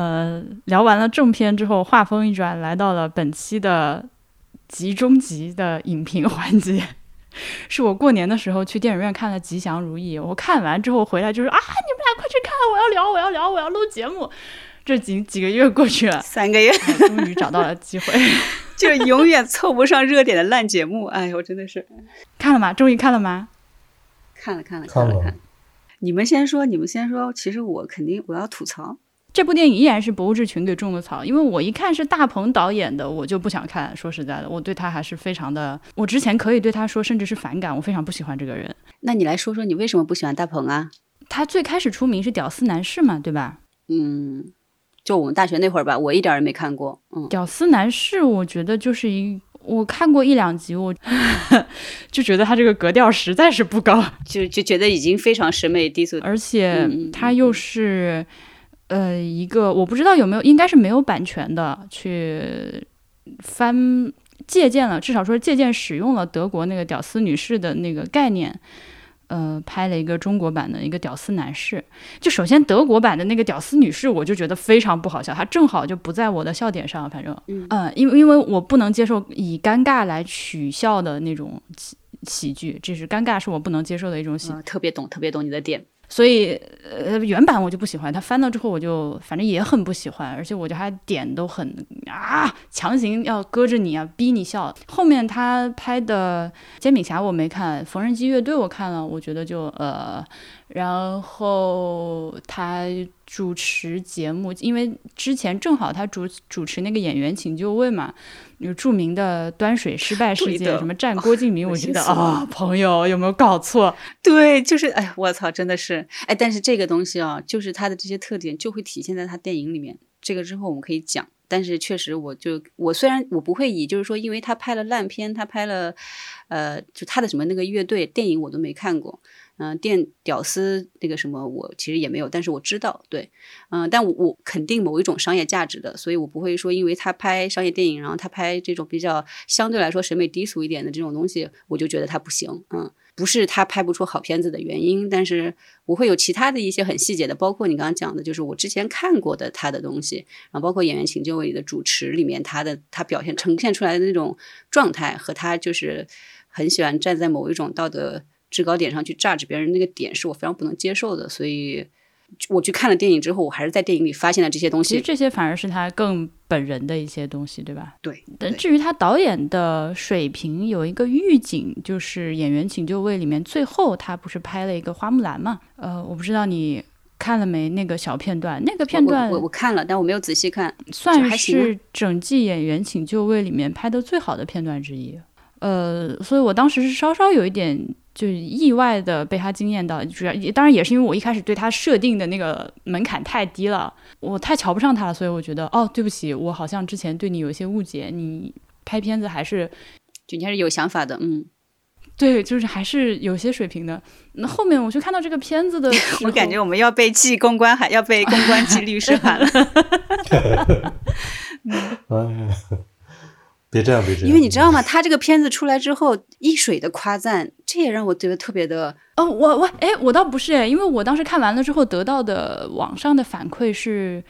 呃，聊完了正片之后，话锋一转，来到了本期的集中集的影评环节。是我过年的时候去电影院看了《吉祥如意》，我看完之后回来就是啊，你们俩快去看，我要聊，我要聊，我要录节目。这几几个月过去了，三个月，终于找到了机会，就是永远凑不上热点的烂节目。哎呦，真的是看了吗？终于看了吗？看了，看了，看了，看。你们先说，你们先说。其实我肯定我要吐槽。这部电影依然是博物志群给种的草，因为我一看是大鹏导演的，我就不想看。说实在的，我对他还是非常的，我之前可以对他说，甚至是反感，我非常不喜欢这个人。那你来说说，你为什么不喜欢大鹏啊？他最开始出名是屌丝男士嘛，对吧？嗯，就我们大学那会儿吧，我一点也没看过。嗯，屌丝男士，我觉得就是一，我看过一两集，我 就觉得他这个格调实在是不高，就就觉得已经非常审美低俗，而且他又是。呃，一个我不知道有没有，应该是没有版权的，去翻借鉴了，至少说借鉴使用了德国那个屌丝女士的那个概念，呃，拍了一个中国版的一个屌丝男士。就首先德国版的那个屌丝女士，我就觉得非常不好笑，它正好就不在我的笑点上，反正，嗯，因为因为我不能接受以尴尬来取笑的那种喜喜剧，这是尴尬是我不能接受的一种喜，特别懂，特别懂你的点。所以，呃，原版我就不喜欢，他翻到之后我就反正也很不喜欢，而且我觉得他点都很啊，强行要搁着你啊，逼你笑。后面他拍的《煎饼侠》我没看，《缝纫机乐队》我看了，我觉得就呃。然后他主持节目，因为之前正好他主主持那个演员请就位嘛，有著名的端水失败事件，什么战郭敬明，我觉得啊，朋友有没有搞错？对，就是哎，我操，真的是哎，但是这个东西啊，就是他的这些特点就会体现在他电影里面。这个之后我们可以讲，但是确实，我就我虽然我不会以就是说，因为他拍了烂片，他拍了呃，就他的什么那个乐队电影我都没看过。嗯，电屌丝那个什么，我其实也没有，但是我知道，对，嗯，但我我肯定某一种商业价值的，所以我不会说因为他拍商业电影，然后他拍这种比较相对来说审美低俗一点的这种东西，我就觉得他不行，嗯，不是他拍不出好片子的原因，但是我会有其他的一些很细节的，包括你刚刚讲的，就是我之前看过的他的东西，然后包括演员请就位的主持里面他的他表现呈现出来的那种状态，和他就是很喜欢站在某一种道德。制高点上去榨 e 别人那个点是我非常不能接受的，所以我去看了电影之后，我还是在电影里发现了这些东西。其实这些反而是他更本人的一些东西，对吧？对。但至于他导演的水平，有一个预警，就是《演员请就位》里面最后他不是拍了一个花木兰嘛？呃，我不知道你看了没那个小片段，那个片段我我看了，但我没有仔细看，算是整季《演员请就位》里面拍的最好的片段之一。呃，所以我当时是稍稍有一点。就意外的被他惊艳到，主要当然也是因为我一开始对他设定的那个门槛太低了，我太瞧不上他了，所以我觉得哦，对不起，我好像之前对你有一些误解，你拍片子还是就你还是有想法的，嗯，对，就是还是有些水平的。那后面我去看到这个片子的，我感觉我们要被记公关函，要被公关记律师函了。嗯。别这样，别这样。因为你知道吗？他这个片子出来之后，一水的夸赞，这也让我觉得特别的。哦，我我哎，我倒不是哎，因为我当时看完了之后得到的网上的反馈是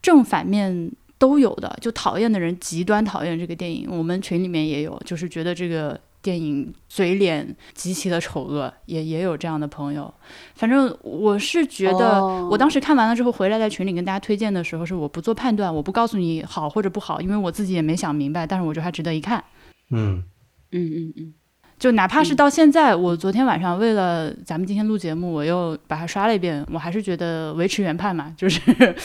正反面都有的，就讨厌的人极端讨厌这个电影，我们群里面也有，就是觉得这个。电影嘴脸极其的丑恶，也也有这样的朋友。反正我是觉得，我当时看完了之后回来在群里跟大家推荐的时候，是我不做判断，我不告诉你好或者不好，因为我自己也没想明白。但是我觉得还值得一看。嗯嗯嗯嗯，就哪怕是到现在，我昨天晚上为了咱们今天录节目，我又把它刷了一遍，我还是觉得维持原判嘛，就是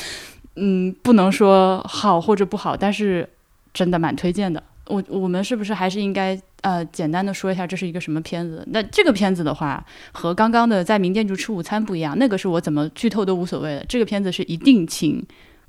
嗯，不能说好或者不好，但是真的蛮推荐的。我我们是不是还是应该？呃，简单的说一下这是一个什么片子。那这个片子的话，和刚刚的在名店就吃午餐不一样。那个是我怎么剧透都无所谓的。这个片子是一定请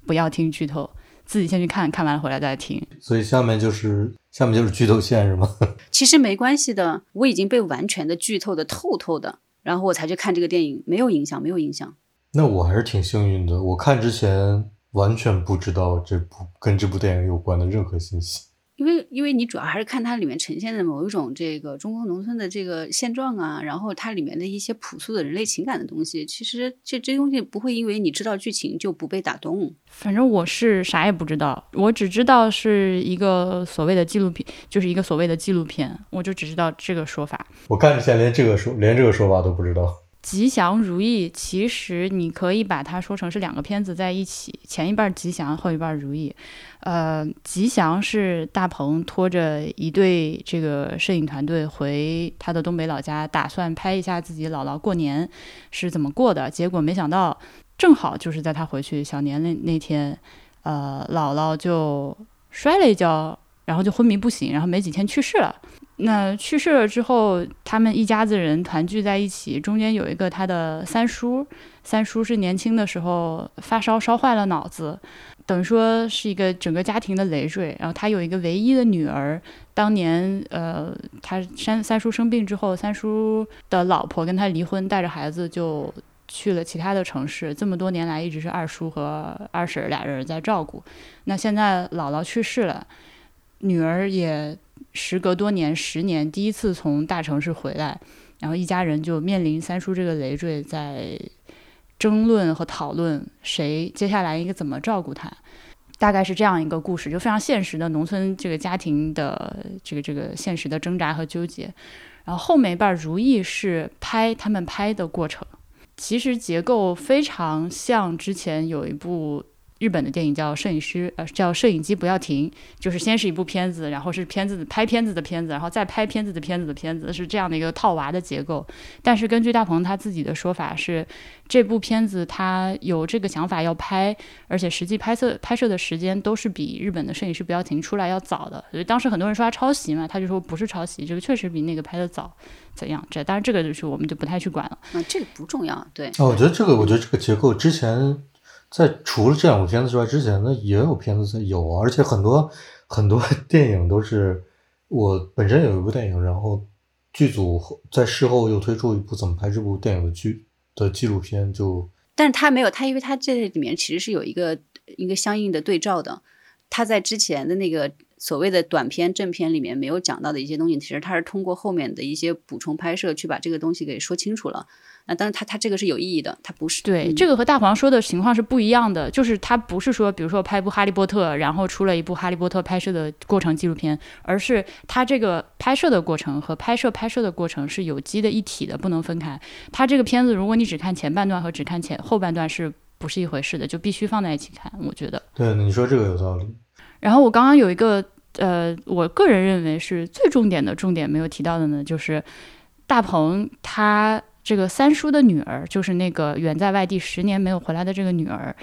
不要听剧透，自己先去看看完了回来再听。所以下面就是下面就是剧透线是吗？其实没关系的，我已经被完全的剧透的透透的，然后我才去看这个电影，没有影响，没有影响。那我还是挺幸运的，我看之前完全不知道这部跟这部电影有关的任何信息。因为因为你主要还是看它里面呈现的某一种这个中国农村的这个现状啊，然后它里面的一些朴素的人类情感的东西，其实这这东西不会因为你知道剧情就不被打动。反正我是啥也不知道，我只知道是一个所谓的纪录片，就是一个所谓的纪录片，我就只知道这个说法。我看之前连这个说连这个说法都不知道。吉祥如意，其实你可以把它说成是两个片子在一起，前一半吉祥，后一半如意。呃，吉祥是大鹏拖着一队这个摄影团队回他的东北老家，打算拍一下自己姥姥过年是怎么过的。结果没想到，正好就是在他回去小年那那天，呃，姥姥就摔了一跤，然后就昏迷不醒，然后没几天去世了。那去世了之后，他们一家子人团聚在一起，中间有一个他的三叔，三叔是年轻的时候发烧烧坏了脑子，等于说是一个整个家庭的累赘。然后他有一个唯一的女儿，当年呃，他三三叔生病之后，三叔的老婆跟他离婚，带着孩子就去了其他的城市。这么多年来，一直是二叔和二婶俩人在照顾。那现在姥姥去世了，女儿也。时隔多年，十年第一次从大城市回来，然后一家人就面临三叔这个累赘，在争论和讨论谁接下来应该怎么照顾他，大概是这样一个故事，就非常现实的农村这个家庭的这个这个现实的挣扎和纠结。然后后面一半如意是拍他们拍的过程，其实结构非常像之前有一部。日本的电影叫《摄影师》，呃，叫《摄影机不要停》，就是先是一部片子，然后是片子拍片子的片子，然后再拍片子的片子的片子，是这样的一个套娃的结构。但是根据大鹏他自己的说法是，这部片子他有这个想法要拍，而且实际拍摄拍摄的时间都是比日本的《摄影师不要停》出来要早的。所以当时很多人说他抄袭嘛，他就说不是抄袭，这个确实比那个拍的早。怎样？这当然这个就是我们就不太去管了。啊，这个不重要。对。哦，我觉得这个，我觉得这个结构之前。在除了这两部片子之外，之前呢也有片子在有啊，而且很多很多 电影都是我本身有一部电影，然后剧组在事后又推出一部怎么拍这部电影的剧的纪录片，就但是他没有他，因为他这里面其实是有一个一个相应的对照的，他在之前的那个所谓的短片正片里面没有讲到的一些东西，其实它是通过后面的一些补充拍摄去把这个东西给说清楚了。那当然，它它这个是有意义的，它不是对这个和大黄说的情况是不一样的，就是它不是说，比如说拍一部《哈利波特》，然后出了一部《哈利波特》拍摄的过程纪录片，而是它这个拍摄的过程和拍摄拍摄的过程是有机的一体的，不能分开。它这个片子，如果你只看前半段和只看前后半段，是不是一回事的？就必须放在一起看，我觉得。对，你说这个有道理。然后我刚刚有一个呃，我个人认为是最重点的重点没有提到的呢，就是大鹏他。这个三叔的女儿，就是那个远在外地十年没有回来的这个女儿，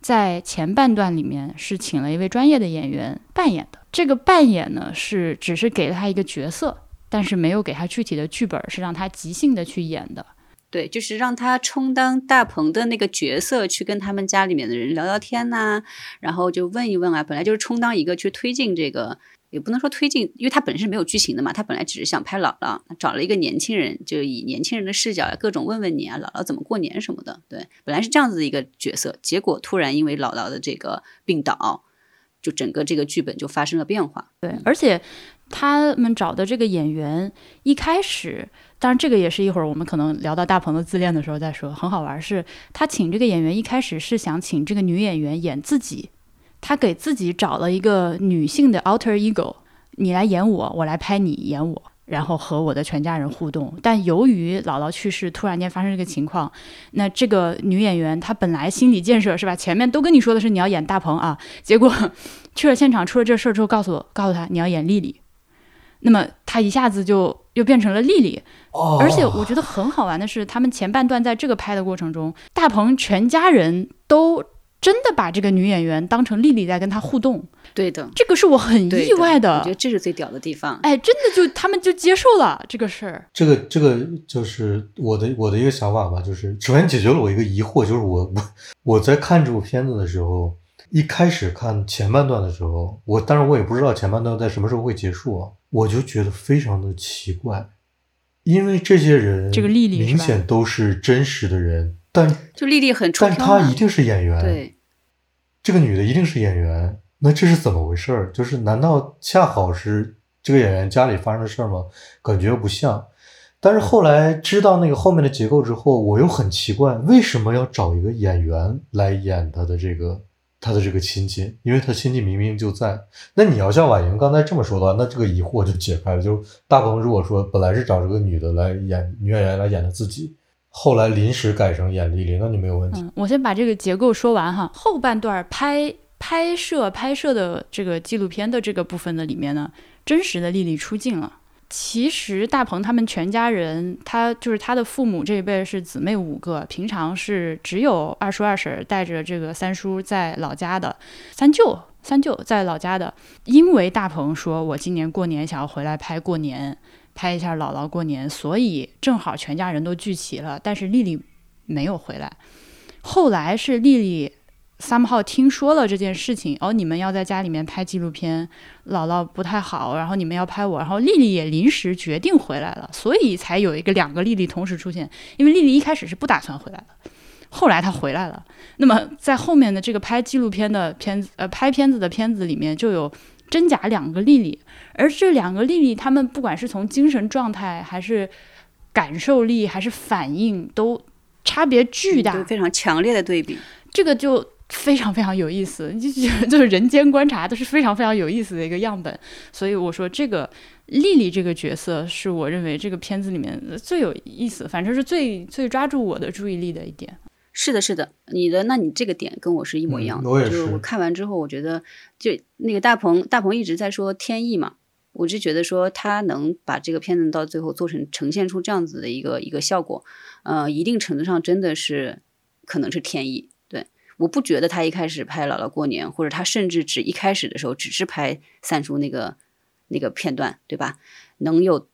在前半段里面是请了一位专业的演员扮演的。这个扮演呢，是只是给了他一个角色，但是没有给他具体的剧本，是让他即兴的去演的。对，就是让他充当大鹏的那个角色，去跟他们家里面的人聊聊天呐，然后就问一问啊，本来就是充当一个去推进这个。也不能说推进，因为他本身是没有剧情的嘛。他本来只是想拍姥姥，找了一个年轻人，就以年轻人的视角，各种问问你啊，姥姥怎么过年什么的。对，本来是这样子的一个角色，结果突然因为姥姥的这个病倒，就整个这个剧本就发生了变化。对，而且他们找的这个演员一开始，当然这个也是一会儿我们可能聊到大鹏的自恋的时候再说。很好玩儿是，他请这个演员一开始是想请这个女演员演自己。他给自己找了一个女性的 alter ego，你来演我，我来拍你演我，然后和我的全家人互动。但由于姥姥去世，突然间发生这个情况，那这个女演员她本来心理建设是吧？前面都跟你说的是你要演大鹏啊，结果 去了现场出了这事儿之后，告诉我，告诉他你要演丽丽，那么他一下子就又变成了丽丽。而且我觉得很好玩的是，他们前半段在这个拍的过程中，大鹏全家人都。真的把这个女演员当成丽丽在跟他互动，对的，这个是我很意外的。我觉得这是最屌的地方。哎，真的就他们就接受了这个事儿。这个这个就是我的我的一个想法吧，就是首先解决了我一个疑惑，就是我我 我在看这部片子的时候，一开始看前半段的时候，我当然我也不知道前半段在什么时候会结束啊，我就觉得非常的奇怪，因为这些人这个丽丽明显都是真实的人。但就丽丽很，但她一定是演员。对，这个女的一定是演员。那这是怎么回事儿？就是难道恰好是这个演员家里发生的事儿吗？感觉不像。但是后来知道那个后面的结构之后，我又很奇怪，为什么要找一个演员来演他的这个他的这个亲戚？因为他亲戚明明就在。那你要像婉莹刚才这么说的话，那这个疑惑就解开了。就大鹏如果说本来是找这个女的来演女演员来演的自己，后来临时改成演丽丽，那就没有问题。我先把这个结构说完哈。后半段拍拍摄拍摄的这个纪录片的这个部分的里面呢，真实的丽丽出镜了。其实大鹏他们全家人，他就是他的父母这一辈是姊妹五个，平常是只有二叔二婶带着这个三叔在老家的，三舅三舅在老家的。因为大鹏说我今年过年想要回来拍过年，拍一下姥姥过年，所以正好全家人都聚齐了。但是丽丽没有回来，后来是丽丽。三号听说了这件事情，哦，你们要在家里面拍纪录片，姥姥不太好，然后你们要拍我，然后丽丽也临时决定回来了，所以才有一个两个丽丽同时出现。因为丽丽一开始是不打算回来的，后来她回来了。那么在后面的这个拍纪录片的片子，呃，拍片子的片子里面就有真假两个丽丽，而这两个丽丽，她们不管是从精神状态，还是感受力，还是反应，都差别巨大，非常强烈的对比。这个就。非常非常有意思，就 就是人间观察都是非常非常有意思的一个样本，所以我说这个丽丽这个角色是我认为这个片子里面最有意思，反正是最最抓住我的注意力的一点。是的，是的，你的那你这个点跟我是一模一样的。我也是。我看完之后，我觉得就那个大鹏，大鹏一直在说天意嘛，我就觉得说他能把这个片子到最后做成呈现出这样子的一个一个效果，呃，一定程度上真的是可能是天意。我不觉得他一开始拍姥姥过年，或者他甚至只一开始的时候只是拍三叔那个那个片段，对吧？能有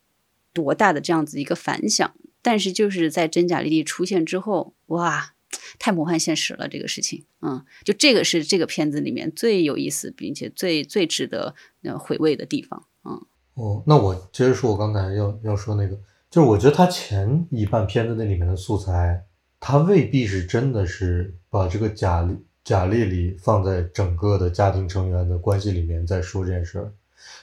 多大的这样子一个反响？但是就是在真假丽丽出现之后，哇，太魔幻现实了这个事情，嗯，就这个是这个片子里面最有意思，并且最最值得呃回味的地方，嗯。哦，那我接着说，我刚才要要说那个，就是我觉得他前一半片子那里面的素材。他未必是真的是把这个贾丽贾丽丽放在整个的家庭成员的关系里面在说这件事儿。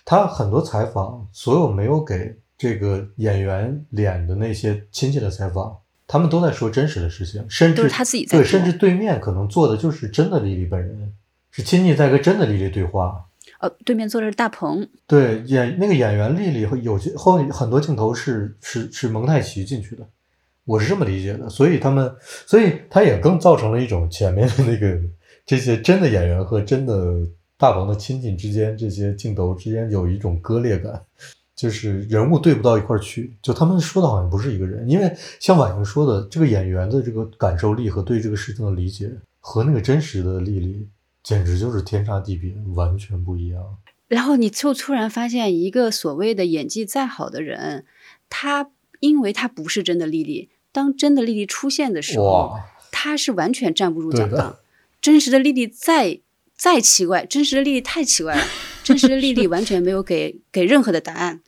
他很多采访，所有没有给这个演员脸的那些亲戚的采访，他们都在说真实的事情，甚至他自己在对，甚至对面可能坐的就是真的丽丽本人，是亲戚在跟真的丽丽对话。呃，对面坐的是大鹏。对，演那个演员丽丽有些后很多镜头是是是蒙太奇进去的。我是这么理解的，所以他们，所以他也更造成了一种前面的那个这些真的演员和真的大鹏的亲戚之间这些镜头之间有一种割裂感，就是人物对不到一块儿去，就他们说的好像不是一个人，因为像婉莹说的，这个演员的这个感受力和对这个事情的理解和那个真实的丽丽简直就是天差地别，完全不一样。然后你就突然发现，一个所谓的演技再好的人，他。因为他不是真的丽丽，当真的丽丽出现的时候，她是完全站不住脚的。真实的丽丽再再奇怪，真实的丽丽太奇怪了，真实的丽丽完全没有给给任何的答案。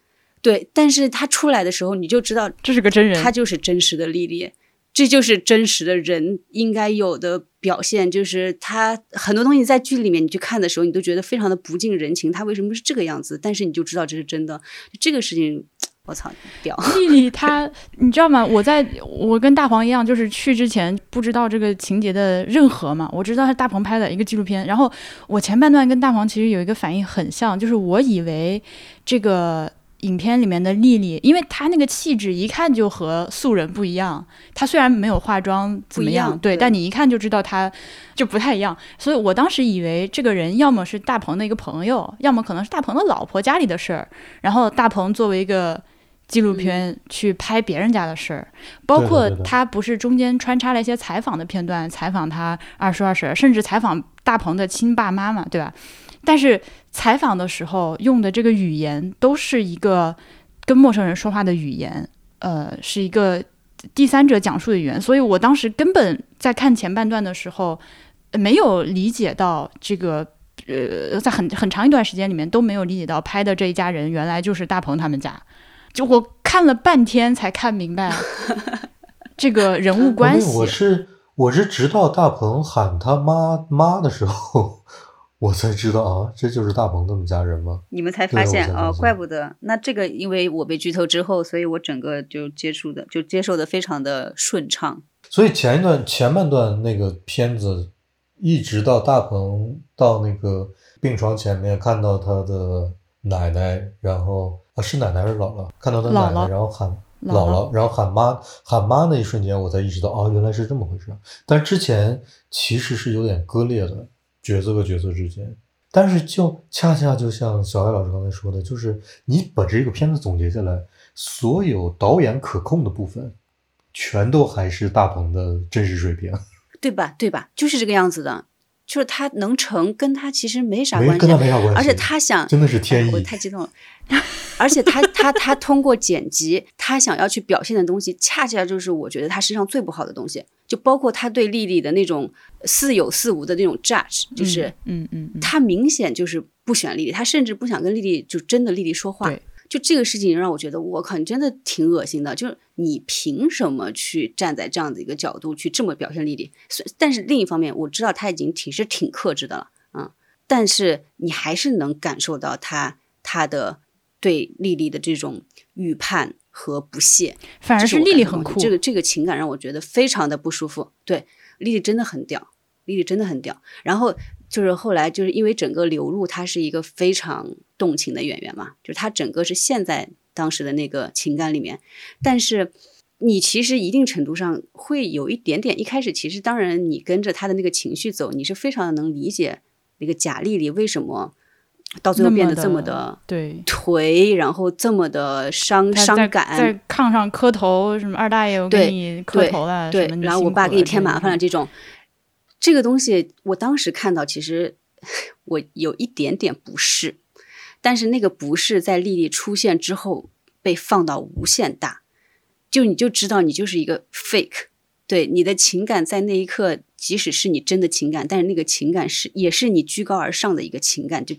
对，但是她出来的时候，你就知道这是个真人，她就是真实的丽丽，这就是真实的人应该有的表现。就是他很多东西在剧里面你去看的时候，你都觉得非常的不近人情，他为什么是这个样子？但是你就知道这是真的，这个事情。我操，屌！丽丽她，你知道吗？我在我跟大黄一样，就是去之前不知道这个情节的任何嘛。我知道是大鹏拍的一个纪录片，然后我前半段跟大黄其实有一个反应很像，就是我以为这个影片里面的丽丽，因为她那个气质一看就和素人不一样。她虽然没有化妆怎么样，对，但你一看就知道她就不太一样。所以我当时以为这个人要么是大鹏的一个朋友，要么可能是大鹏的老婆家里的事儿。然后大鹏作为一个纪录片去拍别人家的事儿，包括他不是中间穿插了一些采访的片段，采访他二叔二婶，甚至采访大鹏的亲爸妈嘛，对吧？但是采访的时候用的这个语言都是一个跟陌生人说话的语言，呃，是一个第三者讲述的语言，所以我当时根本在看前半段的时候没有理解到这个，呃，在很很长一段时间里面都没有理解到拍的这一家人原来就是大鹏他们家。就我看了半天才看明白 这个人物关系。我是我是直到大鹏喊他妈妈的时候，我才知道啊，这就是大鹏他们家人吗？你们才发现哦，才发现怪不得。那这个，因为我被剧透之后，所以我整个就接触的就接受的非常的顺畅。所以前一段前半段那个片子，一直到大鹏到那个病床前面看到他的奶奶，然后啊是奶奶还是姥姥？看到他奶奶，然后喊姥姥姥，然后喊妈喊妈那一瞬间，我才意识到哦，原来是这么回事。但之前其实是有点割裂的角色和角色之间。但是就恰恰就像小艾老师刚才说的，就是你把这个片子总结下来，所有导演可控的部分，全都还是大鹏的真实水平。对吧？对吧？就是这个样子的，就是他能成，跟他其实没啥关系跟他，没啥关系，而且他想真的是天哎我。太激动了。而且他他他通过剪辑，他想要去表现的东西，恰恰就是我觉得他身上最不好的东西，就包括他对丽丽的那种似有似无的那种 judge，就是嗯嗯嗯，他明显就是不选丽丽，他甚至不想跟丽丽就真的丽丽说话对。就这个事情让我觉得，我靠，你真的挺恶心的。就是你凭什么去站在这样的一个角度去这么表现丽丽？虽但是另一方面，我知道他已经挺是挺克制的了，嗯，但是你还是能感受到他他的对丽丽的这种预判和不屑。反而是丽丽很酷，这个这个情感让我觉得非常的不舒服。对，丽丽真的很屌，丽丽真的很屌。然后就是后来就是因为整个刘露她是一个非常动情的演员嘛，就是她整个是陷在当时的那个情感里面，但是。你其实一定程度上会有一点点，一开始其实当然你跟着他的那个情绪走，你是非常的能理解那个贾丽丽为什么到最后变得这么的的对。颓，然后这么的伤伤感，在炕上磕头，什么二大爷我给对你磕头了，对什么，然后我爸给你添麻烦了这种，这个东西我当时看到，其实我有一点点不适，但是那个不适在丽丽出现之后被放到无限大，就你就知道你就是一个 fake，对你的情感在那一刻，即使是你真的情感，但是那个情感是也是你居高而上的一个情感，就，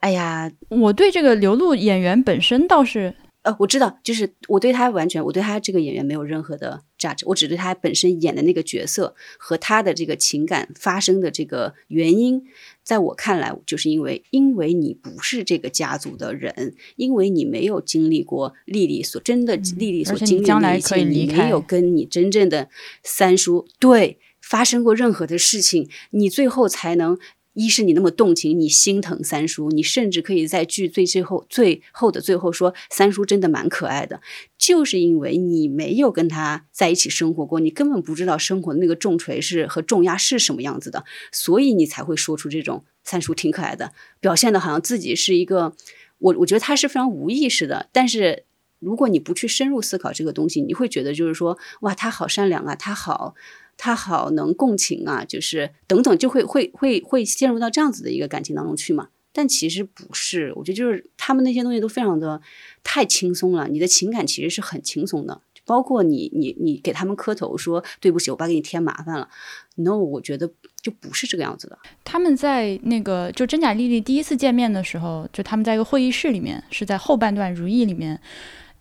哎呀，我对这个刘露演员本身倒是呃，我知道，就是我对他完全，我对他这个演员没有任何的 judge，我只对他本身演的那个角色和他的这个情感发生的这个原因，在我看来，就是因为因为你不是这个家族的人，因为你没有经历过丽丽所真的丽丽所经历的一切，你没有跟你真正的三叔对发生过任何的事情，你最后才能。一是你那么动情，你心疼三叔，你甚至可以在剧最最后最后的最后说三叔真的蛮可爱的，就是因为你没有跟他在一起生活过，你根本不知道生活的那个重锤是和重压是什么样子的，所以你才会说出这种三叔挺可爱的，表现的好像自己是一个，我我觉得他是非常无意识的，但是如果你不去深入思考这个东西，你会觉得就是说，哇，他好善良啊，他好。他好能共情啊，就是等等，就会会会会陷入到这样子的一个感情当中去嘛。但其实不是，我觉得就是他们那些东西都非常的太轻松了。你的情感其实是很轻松的，包括你你你给他们磕头说对不起，我爸给你添麻烦了。No，我觉得就不是这个样子的。他们在那个就真假丽丽第一次见面的时候，就他们在一个会议室里面，是在后半段《如意》里面，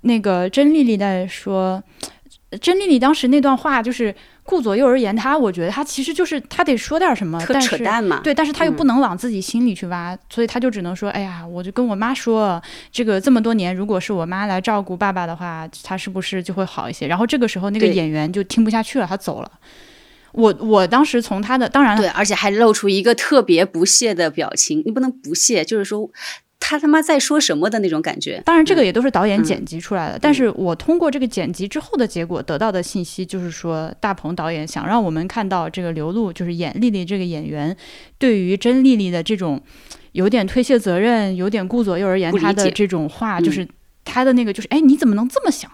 那个甄丽丽在说，甄丽丽当时那段话就是顾左右而言他，我觉得他其实就是他得说点什么，但是扯淡嘛。对，但是他又嗯不能往自己心里去挖，所以他就只能说：“哎呀，我就跟我妈说，这个这么多年，如果是我妈来照顾爸爸的话，他是不是就会好一些？”然后这个时候，那个演员就听不下去了，他走了。我我当时从他的，当然了，对，而且还露出一个特别不屑的表情。你不能不屑，就是说他他妈在说什么的那种感觉。当然，这个嗯也都是导演剪辑出来的。但是我通过这个剪辑之后的结果得到的信息，就是说大鹏导演想让我们看到这个刘露，就是演丽丽这个演员，对于甄丽丽的这种有点推卸责任、有点顾左右而言他的这种话，嗯就是他的那个，就是哎，你怎么能这么想？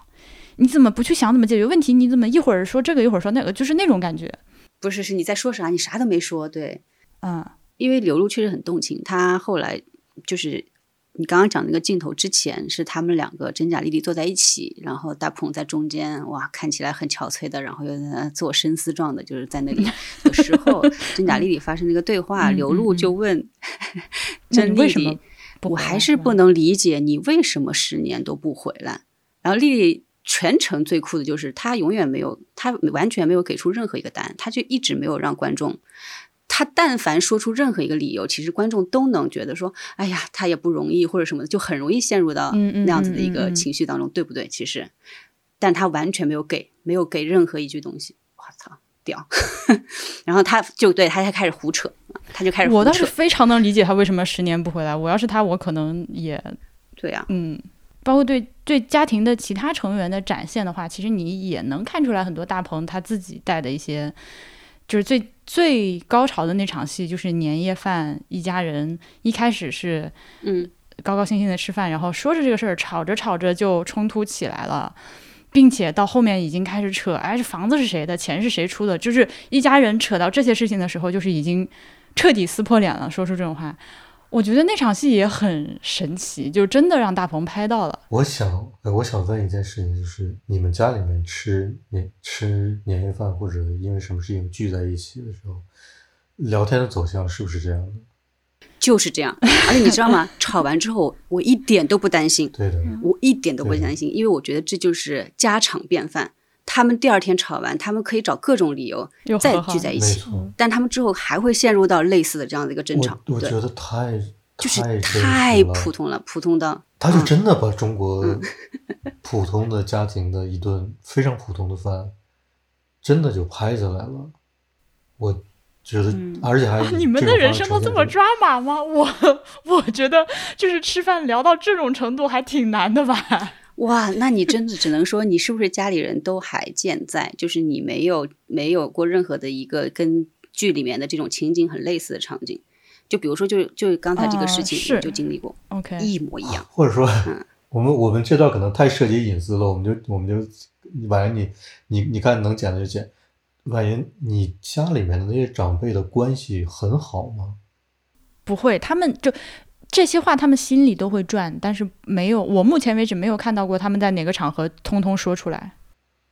你怎么不去想怎么解决问题？你怎么一会儿说这个，一会儿说那个，就是那种感觉。不是，是你在说啥？你啥都没说。对，嗯，因为刘露确实很动情，她后来就是你刚刚讲那个镜头之前，是他们两个真假丽丽坐在一起，然后大鹏在中间，哇，看起来很憔悴的，然后又在那做深思状的，就是在那里 的时候，真假丽丽发生那个对话，嗯刘露嗯。就问 那你甄丽为什么丽，我还是不？能理解你为什么十年都不回来。然后丽丽全程最酷的就是她永远没有，她完全没有给出任何一个答案，她就一直没有让观众他但凡说出任何一个理由，其实观众都能觉得说，哎呀，他也不容易或者什么的，就很容易陷入到那样子的一个情绪当中，对不对？其实，但他完全没有给，没有给任何一句东西，我操，屌！然后他就对他才开始胡扯，他就开始胡我倒是，非常能理解他为什么十年不回来。我要是他，我可能也对呀、嗯，包括对对家庭的其他成员的展现的话，其实你也能看出来很多大鹏他自己带的一些，就是最最高潮的那场戏，就是年夜饭，一家人一开始是嗯，高高兴兴的吃饭，然后说着这个事儿，吵着吵着就冲突起来了。并且到后面已经开始扯，哎，这房子是谁的，钱是谁出的，就是一家人扯到这些事情的时候，就是已经彻底撕破脸了，说出这种话。我觉得那场戏也很神奇，就真的让大鹏拍到了。我想，呃我想问一件事情，就是你们家里面吃年吃年夜饭，或者因为什么事情聚在一起的时候，聊天的走向是不是这样的？就是这样。而且你知道吗？吵完之后，我一点都不担心，对的，我一点都不担心，因为我觉得这就是家常便饭。他们第二天吵完，他们可以找各种理由再聚在一起，没错。但他们之后还会陷入到类似的这样的一个争吵。我我觉，得太就是太普通了，普通到他就嗯真的把中国普通的家庭的一顿非常普通的饭，真的就拍下来了。我觉得，嗯而且还以 你们的人生都这么抓马吗？我 我觉得就是吃饭聊到这种程度还挺难的吧。哇，那你真的只能说你是不是家里人都还健在，就是你没有没有过任何的一个跟剧里面的这种情景很类似的场景。就比如说就，就刚才这个啊事情，你就经历过，OK，一模一样。或者说，嗯我们我们这段可能太涉及隐私了，我们就我们就，婉言你你你看能剪的就剪。婉言，你家里面的那些长辈的关系很好吗？不会，他们就这些话，他们心里都会转，但是没有，我目前为止没有看到过他们在哪个场合通通说出来。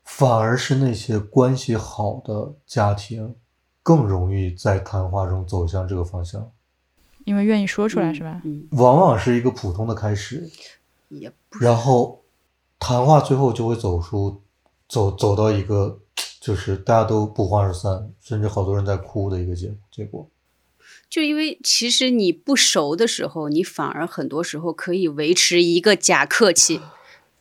反而是那些关系好的家庭，更容易在谈话中走向这个方向。因为愿意说出来，是吧？嗯，往往是一个普通的开始，也不然后谈话最后就会走出，走走到一个就是大家都不欢而散，甚至好多人在哭的一个结结果。就因为其实你不熟的时候，你反而很多时候可以维持一个假客气，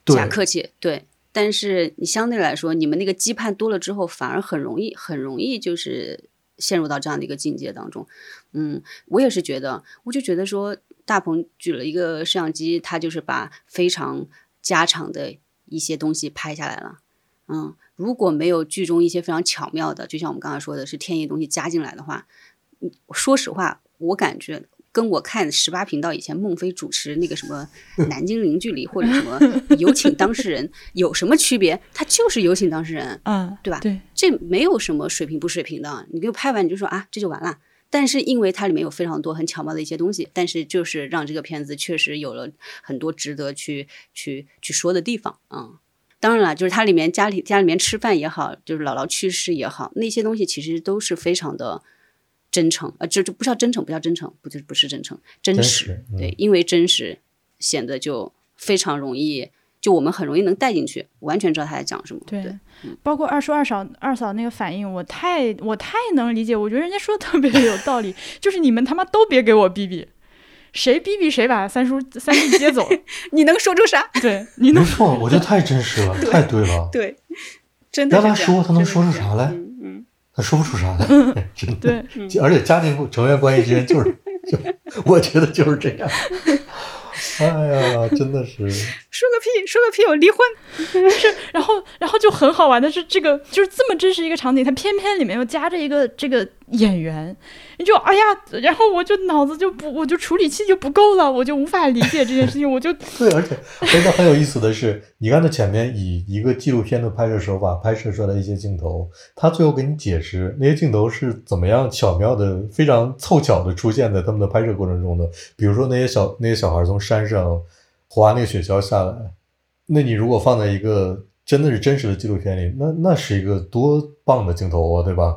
假客气，对。但是你相对来说，你们那个羁绊多了之后，反而很容易，很容易就是陷入到这样的一个境界当中。嗯，我也是觉得，我就觉得说，大鹏举了一个摄像机，他就是把非常家常的一些东西拍下来了。嗯，如果没有剧中一些非常巧妙的，就像我们刚才说的是天意东西加进来的话，嗯说实话，我感觉跟我看十八频道以前孟非主持那个什么 南京零距离或者什么有请当事人 有什么区别？他就是有请当事人，嗯，对吧对，这没有什么水平不水平的。你给我拍完你就说啊，这就完了。但是因为它里面有非常多很巧妙的一些东西，但是就是让这个片子确实有了很多值得去去去说的地方啊、嗯。当然了，就是它里面家里家里面吃饭也好，就是姥姥去世也好，那些东西其实都是非常的真诚，呃，这就不叫真诚，不叫真诚，不就不是真诚，真真实。对，因为真实显得就非常容易，就我们很容易能带进去，完全知道他在讲什么。对，对包括二叔二嫂二嫂那个反应，我太我太能理解，我觉得人家说的特别有道理，就是你们他妈都别给我逼逼，谁逼逼谁把三叔三弟接走，你能说出啥？对，你能没错，我觉得太真实了，太对了。对，真的让他说他能说出啥来他说不出啥来，真的。对，而且家庭成员关系之间就是，就我觉得就是这样。哎呀，真的是，说个屁，说个屁，我离婚。是然后然后就很好玩的是，这个就是这么真实一个场景，它偏偏里面又夹着一个这个演员，你就哎呀，然后我就脑子就不，我就处理器就不够了，我就无法理解这件事情，我就 对，而且真的很有意思的是，你看他前面以一个纪录片的拍摄手法拍摄出来的一些镜头，他最后给你解释那些镜头是怎么样巧妙的、非常凑巧的出现在他们的拍摄过程中的。比如说那些小那些小孩从山上滑那个雪橇下来，那你如果放在一个真的是真实的纪录片里，那那是一个多棒的镜头啊，对吧？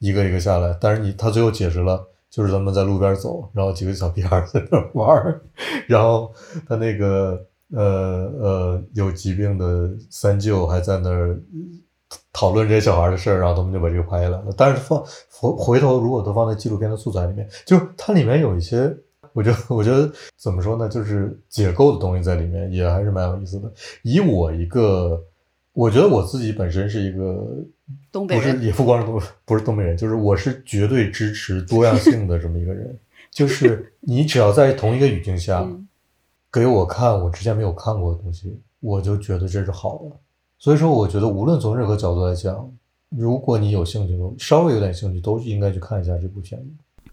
一个一个下来，但是你他最后解释了，就是他们在路边走，然后几个小屁孩在那玩儿，然后他那个呃呃有疾病的三舅还在那讨论这些小孩的事儿，然后他们就把这个拍下来了。但是放回回头，如果都放在纪录片的素材里面，就是它里面有一些，我觉得我觉得怎么说呢，就是解构的东西在里面，也还是蛮有意思的。以我一个，我觉得我自己本身是一个不是东北人，也不光是东不是东北人，就是我是绝对支持多样性的这么一个人。就是你只要在同一个语境下，嗯给我看我之前没有看过的东西，我就觉得这是好的。所以说，我觉得无论从任何角度来讲，如果你有兴趣的，稍微有点兴趣，都应该去看一下这部片子。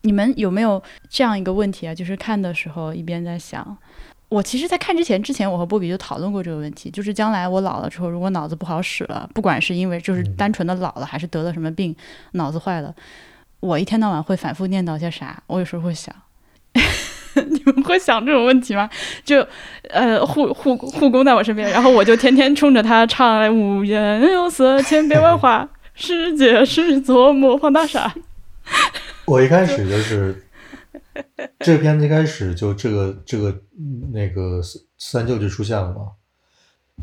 你们有没有这样一个问题啊？就是看的时候一边在想，我其实，在看之前，之前我和波比就讨论过这个问题，就是将来我老了之后，如果脑子不好使了，不管是因为就是单纯的老了，还是得了什么病，脑子坏了，我一天到晚会反复念叨些啥？我有时候会想。你们会想这种问题吗？就，呃，护护护工在我身边，然后我就天天冲着他唱“五颜六色，千变万化，世界是座魔方大厦”。我一开始就是这个片子一开始就这个这个嗯那个三三舅就出现了嘛，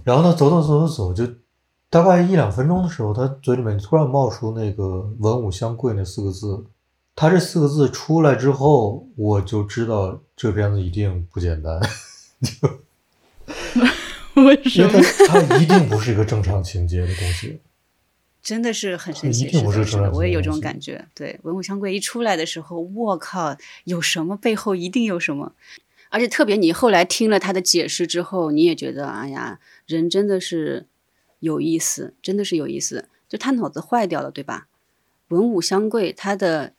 然后呢走走走走走，就大概一两分钟的时候，他嘴里面突然冒出那个“文武相贵”那四个字，他这四个字出来之后，我就知道这个片子一定不简单，为什么因为？它它一定不是一个正常情节的东西。真的是很神奇，是是的，是的，我也有这种感觉。对，文武相贵一出来的时候，我靠，有什么背后一定有什么，而且特别你后来听了他的解释之后，你也觉得，哎呀，人真的是有意思，真的是有意思。就他脑子坏掉了，对吧？文武相贵，他的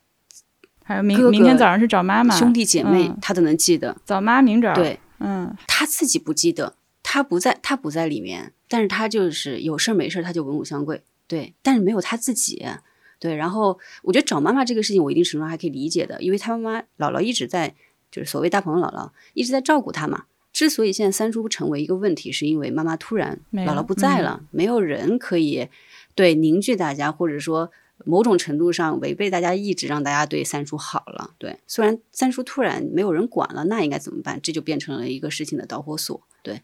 还有明哥哥明天早上去找妈妈，兄弟姐妹、嗯他都能记得，找妈明找。，对嗯，他自己不记得，他不在，他不在里面，但是他就是有事儿没事儿他就文武相贵，对，但是没有他自己，对。然后我觉得找妈妈这个事情，我一定程度上还可以理解的，因为他妈妈姥姥一直在，就是所谓大朋友姥姥一直在照顾他嘛。之所以现在三叔成为一个问题，是因为妈妈突然姥姥不在了，没有人可以对凝聚大家，或者说某种程度上违背大家意志，让大家对三叔好了。对，虽然三叔突然没有人管了，那应该怎么办？这就变成了一个事情的导火索。对，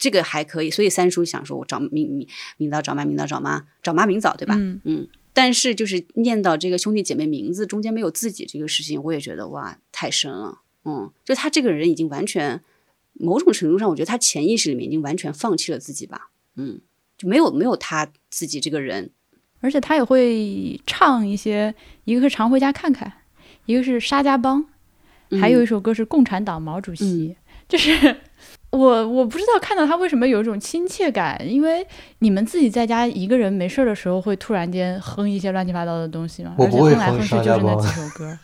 这个还可以。所以三叔想说，我找明明明早找妈，明早找妈，找妈明早，对吧？嗯但是就是念到这个兄弟姐妹名字中间没有自己这个事情，我也觉得哇，太深了。嗯，就他这个人已经完全，某种程度上，我觉得他潜意识里面已经完全放弃了自己吧。嗯，就没有没有他自己这个人。而且他也会唱一些，一个是常回家看看，一个是沙家浜，还有一首歌是共产党毛主席，就是。我我不知道看到他为什么有一种亲切感，因为你们自己在家一个人没事儿的时候，会突然间哼一些乱七八糟的东西吗？而且我不会哼来哼去就是那几首歌。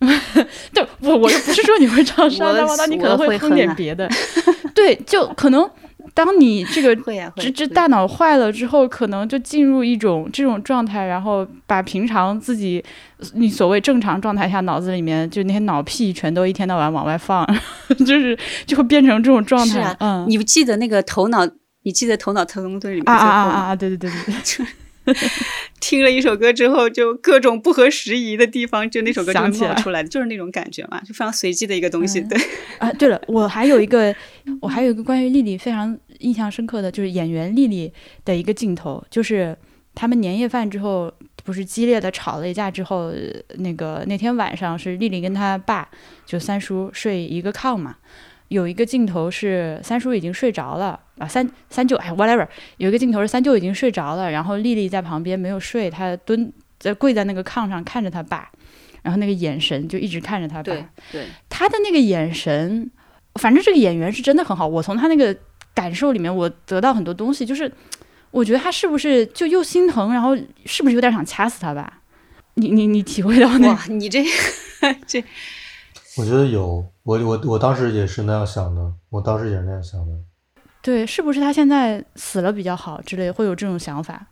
对，我我又不是说你会唱沙沙汪》，那你可能会哼点别的。对，就可能当你这个这这大脑坏了之后，可能就进入一种这种状态，然后把平常自己你所谓正常状态下脑子里面就那些脑屁全都一天到晚往外放，就是就会变成这种状态。是啊嗯，你不记得那个头脑？你记得《头脑特工队》里面啊啊啊啊！对对对对对，听了一首歌之后，就各种不合时宜的地方，就那首歌就冒出来的，就是那种感觉嘛，就非常随机的一个东西。嗯对，啊，对了，我还有一个，我还有一个关于丽丽非常印象深刻的，就是演员丽丽的一个镜头，就是他们年夜饭之后，不是激烈的吵了一架之后，呃那个那天晚上是丽丽跟她爸就三叔睡一个炕嘛，有一个镜头是三叔已经睡着了啊，三三舅哎 whatever，有一个镜头是三舅已经睡着了，然后丽丽在旁边没有睡，她蹲在跪在那个炕上看着他爸，然后那个眼神就一直看着他爸。对对，他的那个眼神，反正这个演员是真的很好。我从他那个感受里面，我得到很多东西，就是我觉得他是不是就又心疼，然后是不是有点想掐死他吧？你你你体会到那哇，你这 这我觉得有，我我我当时也是那样想的，我当时也是那样想的。对，是不是他现在死了比较好之类，会有这种想法？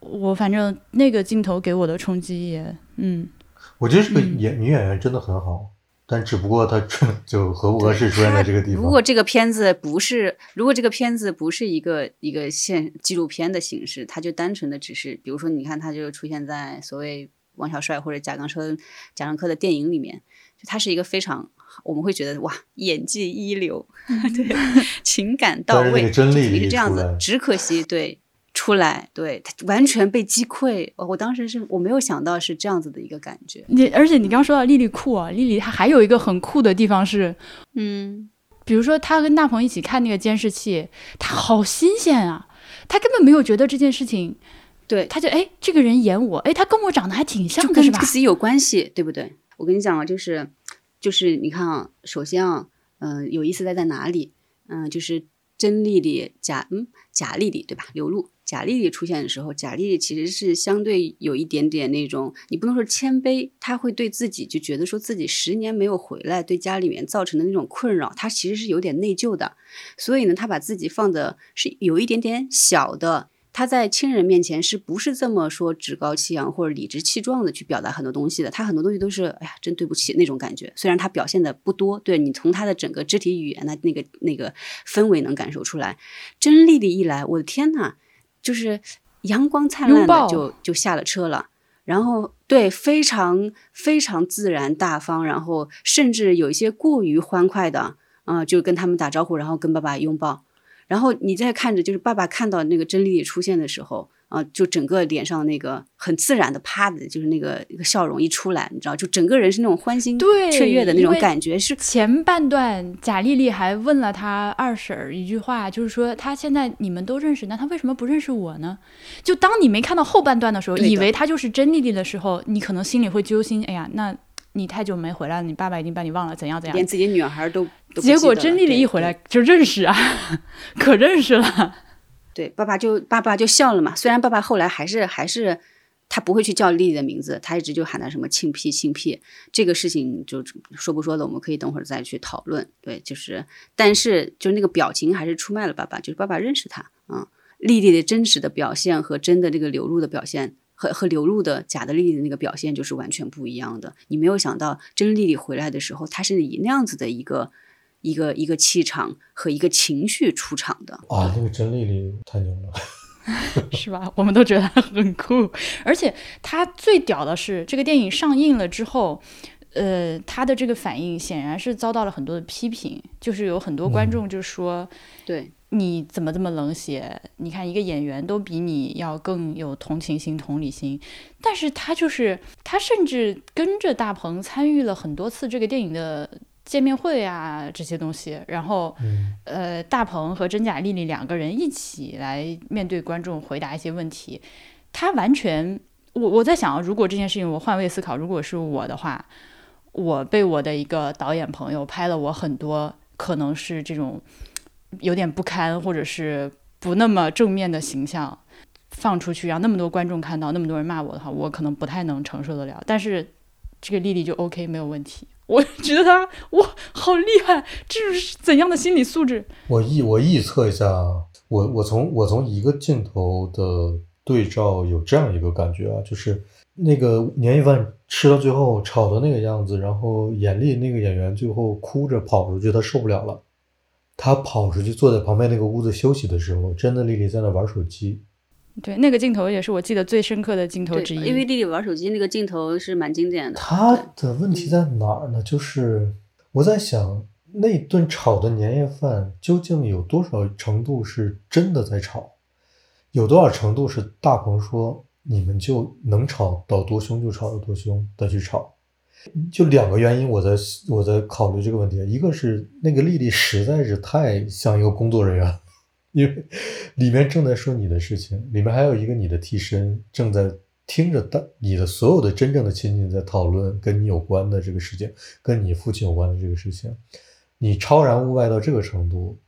我反正那个镜头给我的冲击也，嗯，我觉得这个嗯演、女演员真的很好，但只不过她出 就合不合适出现在这个地方。如果这个片子不是，如果这个片子不是一个一个现纪录片的形式，它就单纯的只是，比如说，你看，它就出现在所谓王小帅或者贾樟柯贾樟柯的电影里面，就他是一个非常我们会觉得哇，演技一流，对，情感到位，但是一肯定是这样。子只可惜对出来，对他完全被击溃。哦我当时是我没有想到是这样子的一个感觉。你而且你刚说到丽丽酷啊，丽丽她还有一个很酷的地方是，嗯，比如说她跟大鹏一起看那个监视器，她好新鲜啊，她根本没有觉得这件事情，对，她就哎这个人演我，哎他跟我长得还挺像的是吧？跟自己有关系，对不对？我跟你讲啊，就是就是你看啊，首先啊，嗯、有意思在在哪里？嗯、就是真丽丽贾嗯贾丽丽对吧？刘露贾丽丽出现的时候，贾丽丽其实是相对有一点点那种，你不能说谦卑，她会对自己就觉得说自己十年没有回来，对家里面造成的那种困扰，她其实是有点内疚的。所以呢，她把自己放的是有一点点小的。她在亲人面前是不是这么说趾高气扬或者理直气壮的去表达很多东西的？他很多东西都是哎呀，真对不起那种感觉。虽然他表现的不多，对你从他的整个肢体语言的那个那个氛围能感受出来。真丽丽一来，我的天呐，就是阳光灿烂的就就下了车了。然后对，非常非常自然大方，然后甚至有一些过于欢快的，啊、就跟他们打招呼，然后跟爸爸拥抱。然后你再看着，就是爸爸看到那个真丽丽出现的时候，啊、就整个脸上那个很自然的啪的，就是那个一个笑容一出来，你知道，就整个人是那种欢欣对雀跃的那种感觉，是前半段贾丽丽还问了她二婶儿一句话，就是说她现在你们都认识，那她为什么不认识我呢？就当你没看到后半段的时候，以为她就是真丽丽的时候，你可能心里会揪心，哎呀，那你太久没回来了，你爸爸已经把你忘了，怎样怎样连。自己女儿都都结果真丽丽一回来就认识啊，可认识了。对，爸爸就爸爸就笑了嘛。虽然爸爸后来还是还是他不会去叫丽丽的名字，他一直就喊她什么庆屁庆屁。这个事情就说不说的，我们可以等会儿再去讨论。对，就是但是就是那个表情还是出卖了爸爸，就是爸爸认识他啊、嗯。丽丽的真实的表现和真的这个流露的表现。和和流露的假的丽丽的那个表现就是完全不一样的。你没有想到真丽丽回来的时候，她是以那样子的一个一个一个气场和一个情绪出场的。啊，那个真丽丽太牛了。是吧？我们都觉得他很酷，而且他最屌的是，这个电影上映了之后，呃，他的这个反应显然是遭到了很多的批评，就是有很多观众就说，对，你怎么这么冷血？你看一个演员都比你要更有同情心、同理心，但是他就是他甚至跟着大鹏参与了很多次这个电影的。见面会啊，这些东西，然后，嗯呃，大鹏和真假丽丽两个人一起来面对观众，回答一些问题。他完全，我我在想啊，如果这件事情我换位思考，如果是我的话，我被我的一个导演朋友拍了我很多可能是这种有点不堪或者是不那么正面的形象放出去，让那么多观众看到，那么多人骂我的话，我可能不太能承受得了。但是这个丽丽就 OK，没有问题。我觉得她哇，好厉害！这是怎样的心理素质？我臆我臆测一下啊，我我从我从一个镜头的对照有这样一个感觉啊，就是那个年夜饭吃到最后吵的那个样子，然后严厉那个演员最后哭着跑出去，他受不了了，他跑出去坐在旁边那个屋子休息的时候，真的丽丽在那玩手机，对，那个镜头也是我记得最深刻的镜头之一。因为丽丽玩手机那个镜头是蛮经典的。他的问题在哪儿呢？就是我在想，那顿炒的年夜饭究竟有多少程度是真的在炒，有多少程度是大鹏说你们就能吵到多凶就吵到多凶再去吵？就两个原因，我在我在考虑这个问题。一个是那个丽丽实在是太像一个工作人员，因为里面正在说你的事情，里面还有一个你的替身正在听着的你的所有的真正的亲戚在讨论跟你有关的这个事情，跟你父亲有关的这个事情，你超然物外到这个程度，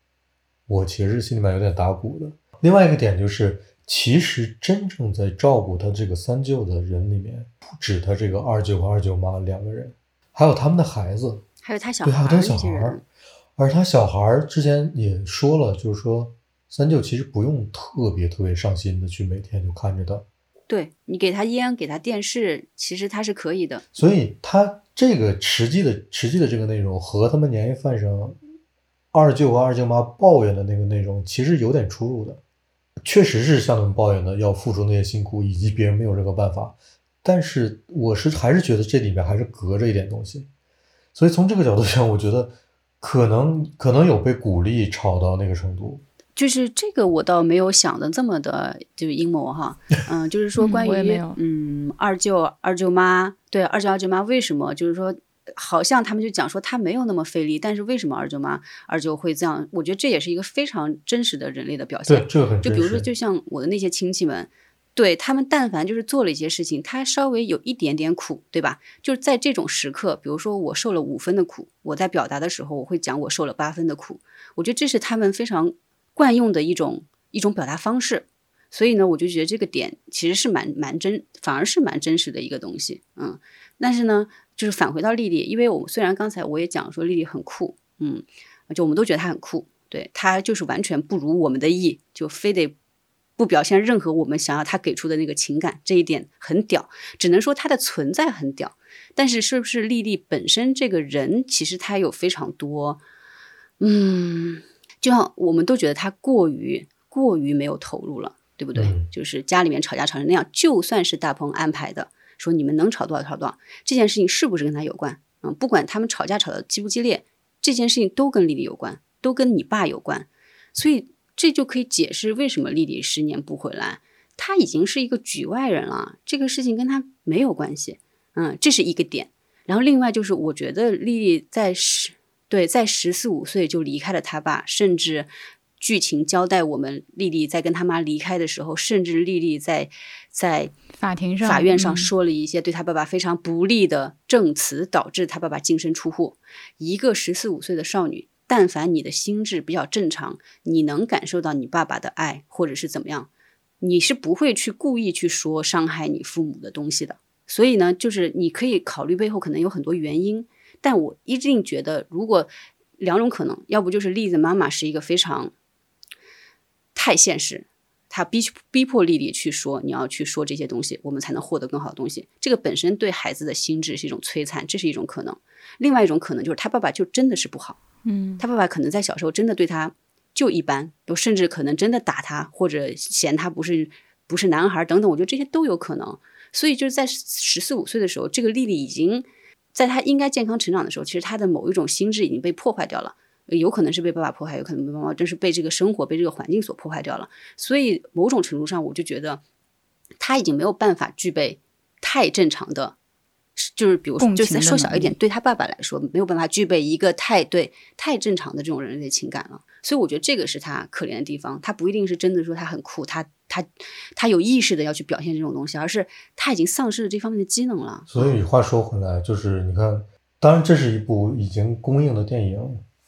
我其实心里面有点打鼓的。另外一个点就是，其实真正在照顾他这个三舅的人里面，不止他这个二舅和二舅妈两个人，还有他们的孩子，还有他小对，还有他小孩儿，，而他小孩儿之前也说了，就是说三舅其实不用特别特别上心的去每天就看着他，对你给他烟，给他电视，其实他是可以的。所以他这个实际的实际的这个内容和他们年夜饭上二舅和二舅妈抱怨的那个内容其实有点出入的，确实是像他们抱怨的要付出那些辛苦，以及别人没有任何办法。但是我是还是觉得这里面还是隔着一点东西，所以从这个角度上，我觉得可能可能有被鼓励吵到那个程度。就是这个我倒没有想的这么的，就是阴谋哈。嗯，就是说关于嗯二舅二舅妈，对二舅二舅妈为什么就是说。好像他们就讲说他没有那么费力，但是为什么二舅妈二舅会这样？我觉得这也是一个非常真实的人类的表现。对，这很就比如说，就像我的那些亲戚们，对他们但凡就是做了一些事情，他稍微有一点点苦，对吧？就是在这种时刻，比如说我受了五分的苦，我在表达的时候，我会讲我受了八分的苦。我觉得这是他们非常惯用的一种一种表达方式。所以呢，我就觉得这个点其实是蛮蛮真，反而是蛮真实的一个东西。嗯，但是呢。就是返回到丽丽，因为我虽然刚才我也讲说丽丽很酷，嗯，就我们都觉得她很酷，对她就是完全不如我们的意，就非得不表现任何我们想要她给出的那个情感，这一点很屌，只能说她的存在很屌。但是是不是丽丽本身这个人，其实她有非常多，嗯，就像我们都觉得她过于过于没有投入了，对不对？就是家里面吵架吵成那样，就算是大鹏安排的。说你们能吵多少吵多少，这件事情是不是跟他有关？嗯，不管他们吵架吵得激不激烈，这件事情都跟丽丽有关，都跟你爸有关，所以这就可以解释为什么丽丽十年不回来。他已经是一个局外人了，这个事情跟他没有关系。嗯，这是一个点。然后另外就是，我觉得丽丽在十对在十四五岁就离开了他爸，甚至。剧情交代我们，丽丽在跟他妈离开的时候，甚至丽丽在在法庭上、法院上说了一些对他爸爸非常不利的证词，导致他爸爸净身出户。一个十四五岁的少女，但凡你的心智比较正常，你能感受到你爸爸的爱，或者是怎么样，你是不会去故意去说伤害你父母的东西的。所以呢，就是你可以考虑背后可能有很多原因，但我一定觉得，如果两种可能，要不就是丽子妈妈是一个非常。太现实，他逼逼迫丽丽去说，你要去说这些东西，我们才能获得更好的东西。这个本身对孩子的心智是一种摧残，这是一种可能。另外一种可能就是他爸爸就真的是不好，嗯，他爸爸可能在小时候真的对他就一般，都甚至可能真的打他或者嫌他不是不是男孩等等。我觉得这些都有可能。所以就是在十四五岁的时候，这个丽丽已经在他应该健康成长的时候，其实他的某一种心智已经被破坏掉了。有可能是被爸爸迫害，有可能被妈妈，真是被这个生活、被这个环境所破坏掉了。所以某种程度上，我就觉得他已经没有办法具备太正常的，就是比如说，就是再说小一点，对他爸爸来说，没有办法具备一个太对、太正常的这种人类情感了。所以我觉得这个是他可怜的地方。他不一定是真的说他很酷，他他他有意识的要去表现这种东西，而是他已经丧失了这方面的机能了。所以话说回来，就是你看，当然这是一部已经公映的电影。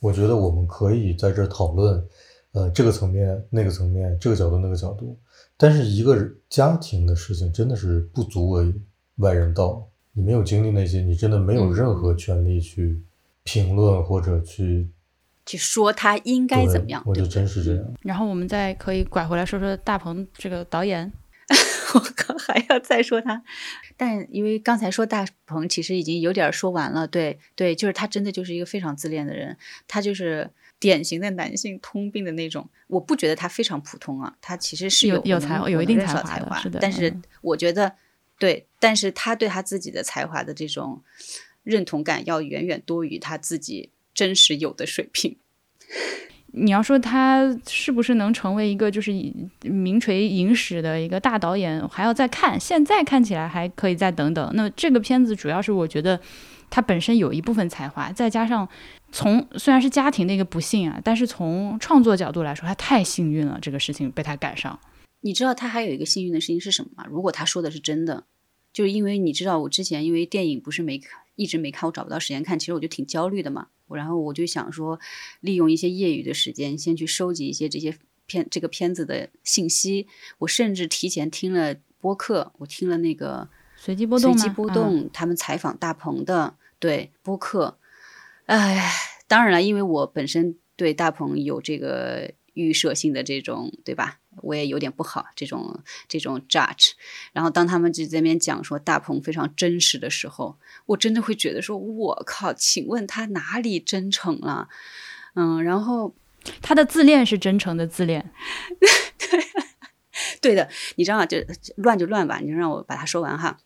我觉得我们可以在这讨论，呃，这个层面、那个层面、这个角度、那个角度。但是一个家庭的事情真的是不足为外人道。你没有经历那些，你真的没有任何权利去评论或者去去说他应该怎么样。我觉得真是这样。然后我们再可以拐回来说说大鹏这个导演。我靠，还要再说他？但因为刚才说大鹏，其实已经有点说完了。对对，就是他真的就是一个非常自恋的人，他就是典型的男性通病的那种。我不觉得他非常普通啊，他其实是有有才有一定才华的，是的。但是我觉得，对，但是他对他自己的才华的这种认同感，要远远多于他自己真实有的水平。你要说他是不是能成为一个就是名垂影史的一个大导演，还要再看。现在看起来还可以再等等。那这个片子主要是我觉得他本身有一部分才华，再加上从虽然是家庭的一个不幸啊，但是从创作角度来说，他太幸运了，这个事情被他赶上。你知道他还有一个幸运的事情是什么吗？如果他说的是真的，就是因为你知道我之前因为电影不是没看，一直没看，我找不到时间看，其实我就挺焦虑的嘛。然后我就想说，利用一些业余的时间，先去收集一些这些片这个片子的信息。我甚至提前听了播客，我听了那个随机波动随机波动他们采访大鹏的对播客。哎，当然了，因为我本身对大鹏有这个预设性的这种，对吧？我也有点不好这种这种 judge，然后当他们就在那边讲说大鹏非常真实的时候，我真的会觉得说，我靠，请问他哪里真诚了？嗯，然后他的自恋是真诚的自恋，对 对的，你知道吗？就乱就乱吧，你就让我把它说完哈。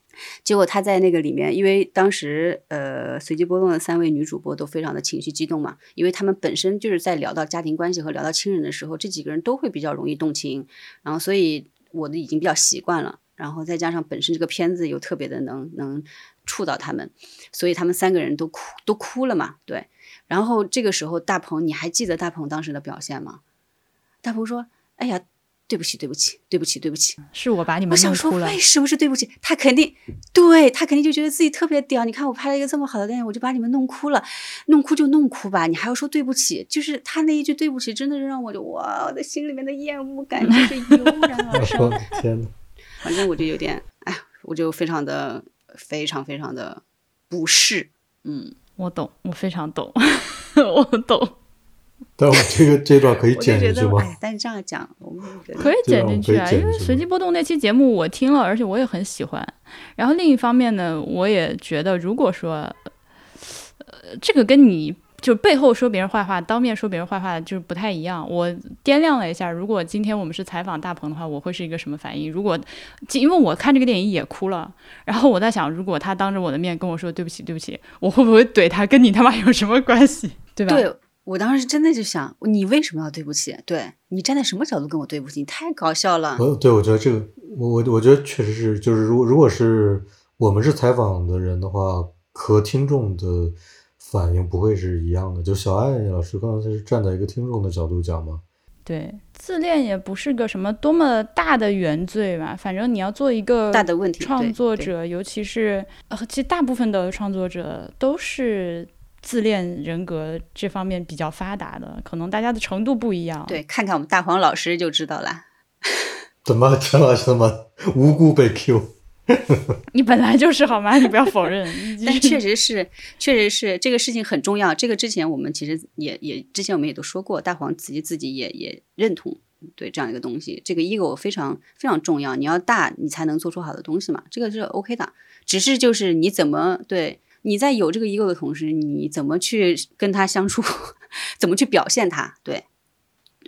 结果他在那个里面，因为当时呃随机波动的三位女主播都非常的情绪激动嘛，因为他们本身就是在聊到家庭关系和聊到亲人的时候，这几个人都会比较容易动情，然后所以我的已经比较习惯了，然后再加上本身这个片子又特别的能能触到他们，所以他们三个人都哭都哭了嘛，对。然后这个时候大鹏，你还记得大鹏当时的表现吗？大鹏说：“哎呀。”对不起，对不起，对不起，对不起，是我把你们我想说，弄哭了。为什么是对不起？他肯定，对他肯定就觉得自己特别屌。你看我拍了一个这么好的电影，我就把你们弄哭了，弄哭就弄哭吧，你还要说对不起？就是他那一句对不起，真的是让我就哇，我的心里面的厌恶感就是油然而生。天呐，反正我就有点，哎，我就非常的、非常、非常的不适。嗯，我懂，我非常懂，我懂。但我这个这段可以剪进去吗？哎，但是这样讲，我们觉得可以剪进去啊，因为随机波动那期节目我听了，而且我也很喜欢。然后另一方面呢，我也觉得，如果说，呃，这个跟你就背后说别人坏话，当面说别人坏话，就是不太一样。我掂量了一下，如果今天我们是采访大鹏的话，我会是一个什么反应？如果因为我看这个电影也哭了，然后我在想，如果他当着我的面跟我说对不起，对不起，我会不会怼他？跟你他妈有什么关系？对吧？对我当时真的就想，你为什么要对不起？对你站在什么角度跟我对不起？你太搞笑了。我对我觉得这个，我我我觉得确实是，就是如果如果是我们是采访的人的话，和听众的反应不会是一样的。就小爱老师刚才是站在一个听众的角度讲嘛，对，自恋也不是个什么多么大的原罪吧，反正你要做一个大的问题创作者，尤其是呃，其实大部分的创作者都是自恋人格这方面比较发达的，可能大家的程度不一样。，对，看看我们大黄老师就知道了。怎么陈老师怎么无辜被 Q？你本来就是好吗？你不要否认。但确实是，确实是这个事情很重要。这个之前我们其实也也之前我们也都说过，大黄自己自己也也认同对这样一个东西。这个 ego 非常非常重要，你要大，你才能做出好的东西嘛，这个是 OK 的。只是就是你怎么对你在有这个 ego 的同时，你怎么去跟他相处，怎么去表现他？对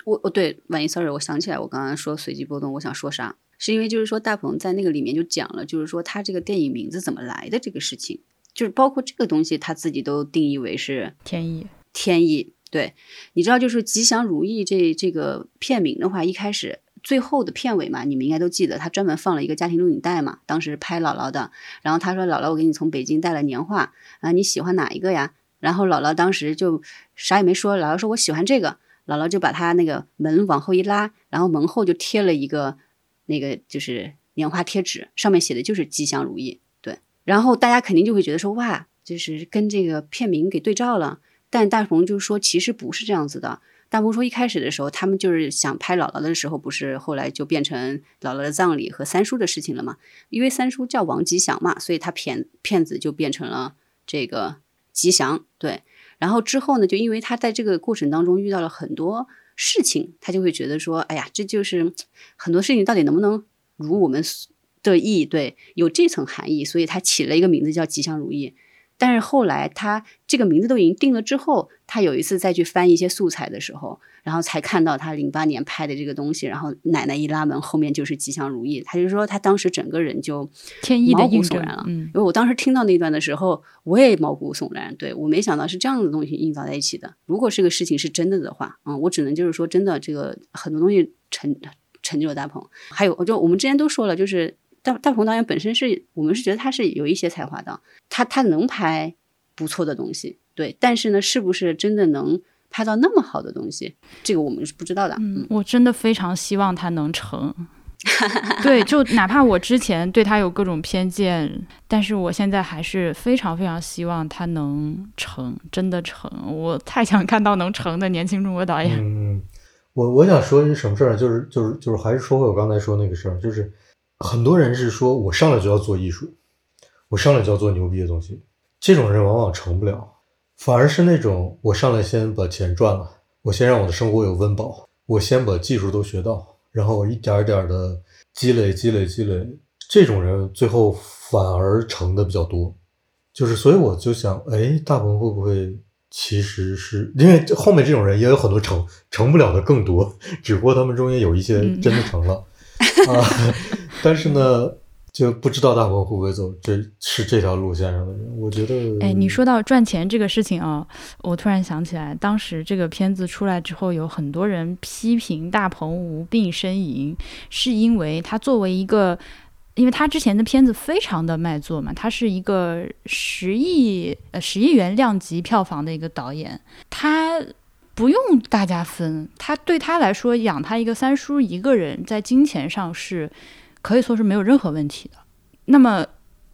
我我对万一 sorry，我想起来我刚刚说随机波动，我想说啥？是因为就是说大鹏在那个里面就讲了，就是说他这个电影名字怎么来的这个事情，就是包括这个东西他自己都定义为是天意，天意。对，你知道就是吉祥如意这这个片名的话，一开始最后的片尾嘛，你们应该都记得，他专门放了一个家庭录影带嘛，当时拍姥姥的，然后他说姥姥，我给你从北京带了年画啊，你喜欢哪一个呀？然后姥姥当时就啥也没说，姥姥说我喜欢这个，姥姥就把他那个门往后一拉，然后门后就贴了一个那个就是年画贴纸，上面写的就是吉祥如意。对，然后大家肯定就会觉得说哇，就是跟这个片名给对照了。但大鹏就说其实不是这样子的。大鹏说一开始的时候，他们就是想拍姥姥的时候，不是后来就变成姥姥的葬礼和三叔的事情了嘛？因为三叔叫王吉祥嘛，所以他骗骗子就变成了这个吉祥。对，然后之后呢，就因为他在这个过程当中遇到了很多事情，他就会觉得说，哎呀，这就是很多事情到底能不能如我们的意？对，有这层含义，所以他起了一个名字叫吉祥如意。但是后来他这个名字都已经定了之后，他有一次再去翻一些素材的时候，然后才看到他零八年拍的这个东西，然后奶奶一拉门，后面就是吉祥如意。他就说他当时整个人就天意的毛骨悚然了。嗯因为我当时听到那段的时候，我也毛骨悚然。对我没想到是这样的东西映照在一起的。如果这个事情是真的的话，嗯，我只能就是说，真的这个很多东西成成就了大鹏。还有，就我们之前都说了，就是大大鹏导演本身是我们是觉得他是有一些才华的，他他能拍不错的东西，对。但是呢，是不是真的能拍到那么好的东西，这个我们是不知道的。嗯，我真的非常希望他能成。对，就哪怕我之前对他有各种偏见，但是我现在还是非常非常希望他能成，真的成。我太想看到能成的年轻中国导演。嗯，我我想说一什么事儿？就是就是就是还是说回我刚才说那个事儿，就是很多人是说我上来就要做艺术，我上来就要做牛逼的东西，这种人往往成不了，反而是那种我上来先把钱赚了，我先让我的生活有温饱，我先把技术都学到，然后我一点点儿的积累积累积累，这种人最后反而成的比较多。就是所以我就想，哎，大鹏会不会其实是因为后面这种人也有很多成成不了的更多，只不过他们中间有一些嗯真的成了、啊。但是呢，就不知道大鹏会不会走，这是这条路线上的人。我觉得，哎，你说到赚钱这个事情啊，我突然想起来，当时这个片子出来之后，有很多人批评大鹏无病呻吟，是因为他作为一个，因为他之前的片子非常的卖座嘛，他是一个十亿呃十亿元量级票房的一个导演，他不用大家分，他对他来说养他一个三叔一个人，在金钱上是。可以说是没有任何问题的。那么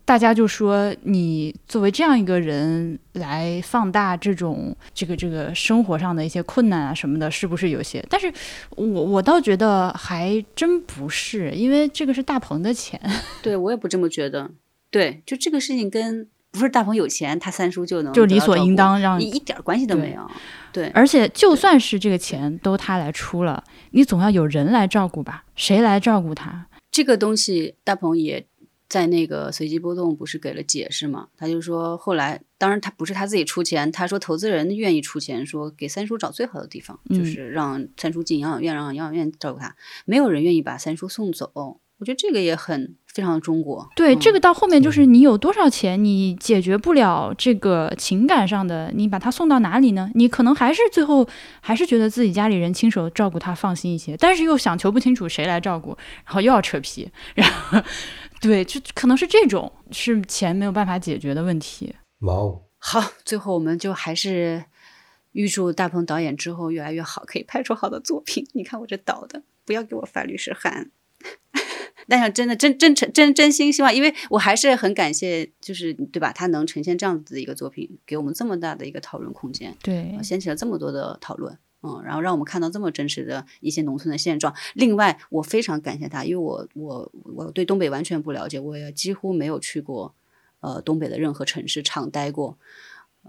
大家就说，你作为这样一个人来放大这种这个这个生活上的一些困难啊什么的，是不是有些？但是我我倒觉得还真不是，因为这个是大鹏的钱。对我也不这么觉得。对，就这个事情跟不是大鹏有钱，他三叔就能就理所应当让你一点关系都没有。对，而且就算是这个钱都他来出了，你总要有人来照顾吧？谁来照顾他？这个东西，大鹏也在那个随机波动不是给了解释嘛？他就说后来，当然他不是他自己出钱，他说投资人愿意出钱，说给三叔找最好的地方，就是让三叔进养老院，让养老院照顾他，没有人愿意把三叔送走。我觉得这个也很非常的中国。对，这个到后面就是你有多少钱，你解决不了这个情感上的，你把他送到哪里呢？你可能还是最后还是觉得自己家里人亲手照顾他放心一些，但是又想求不清楚谁来照顾，然后又要扯皮，然后对，就可能是这种是钱没有办法解决的问题。哇哦，好，最后我们就还是预祝大鹏导演之后越来越好，可以拍出好的作品。你看我这导的，不要给我发律师函。但是真的真真诚真真心希望，因为我还是很感谢，就是对吧？他能呈现这样子的一个作品，给我们这么大的一个讨论空间，对，掀起了这么多的讨论，嗯，然后让我们看到这么真实的一些农村的现状。另外，我非常感谢他，因为我我我对东北完全不了解，我也几乎没有去过呃东北的任何城市常待过，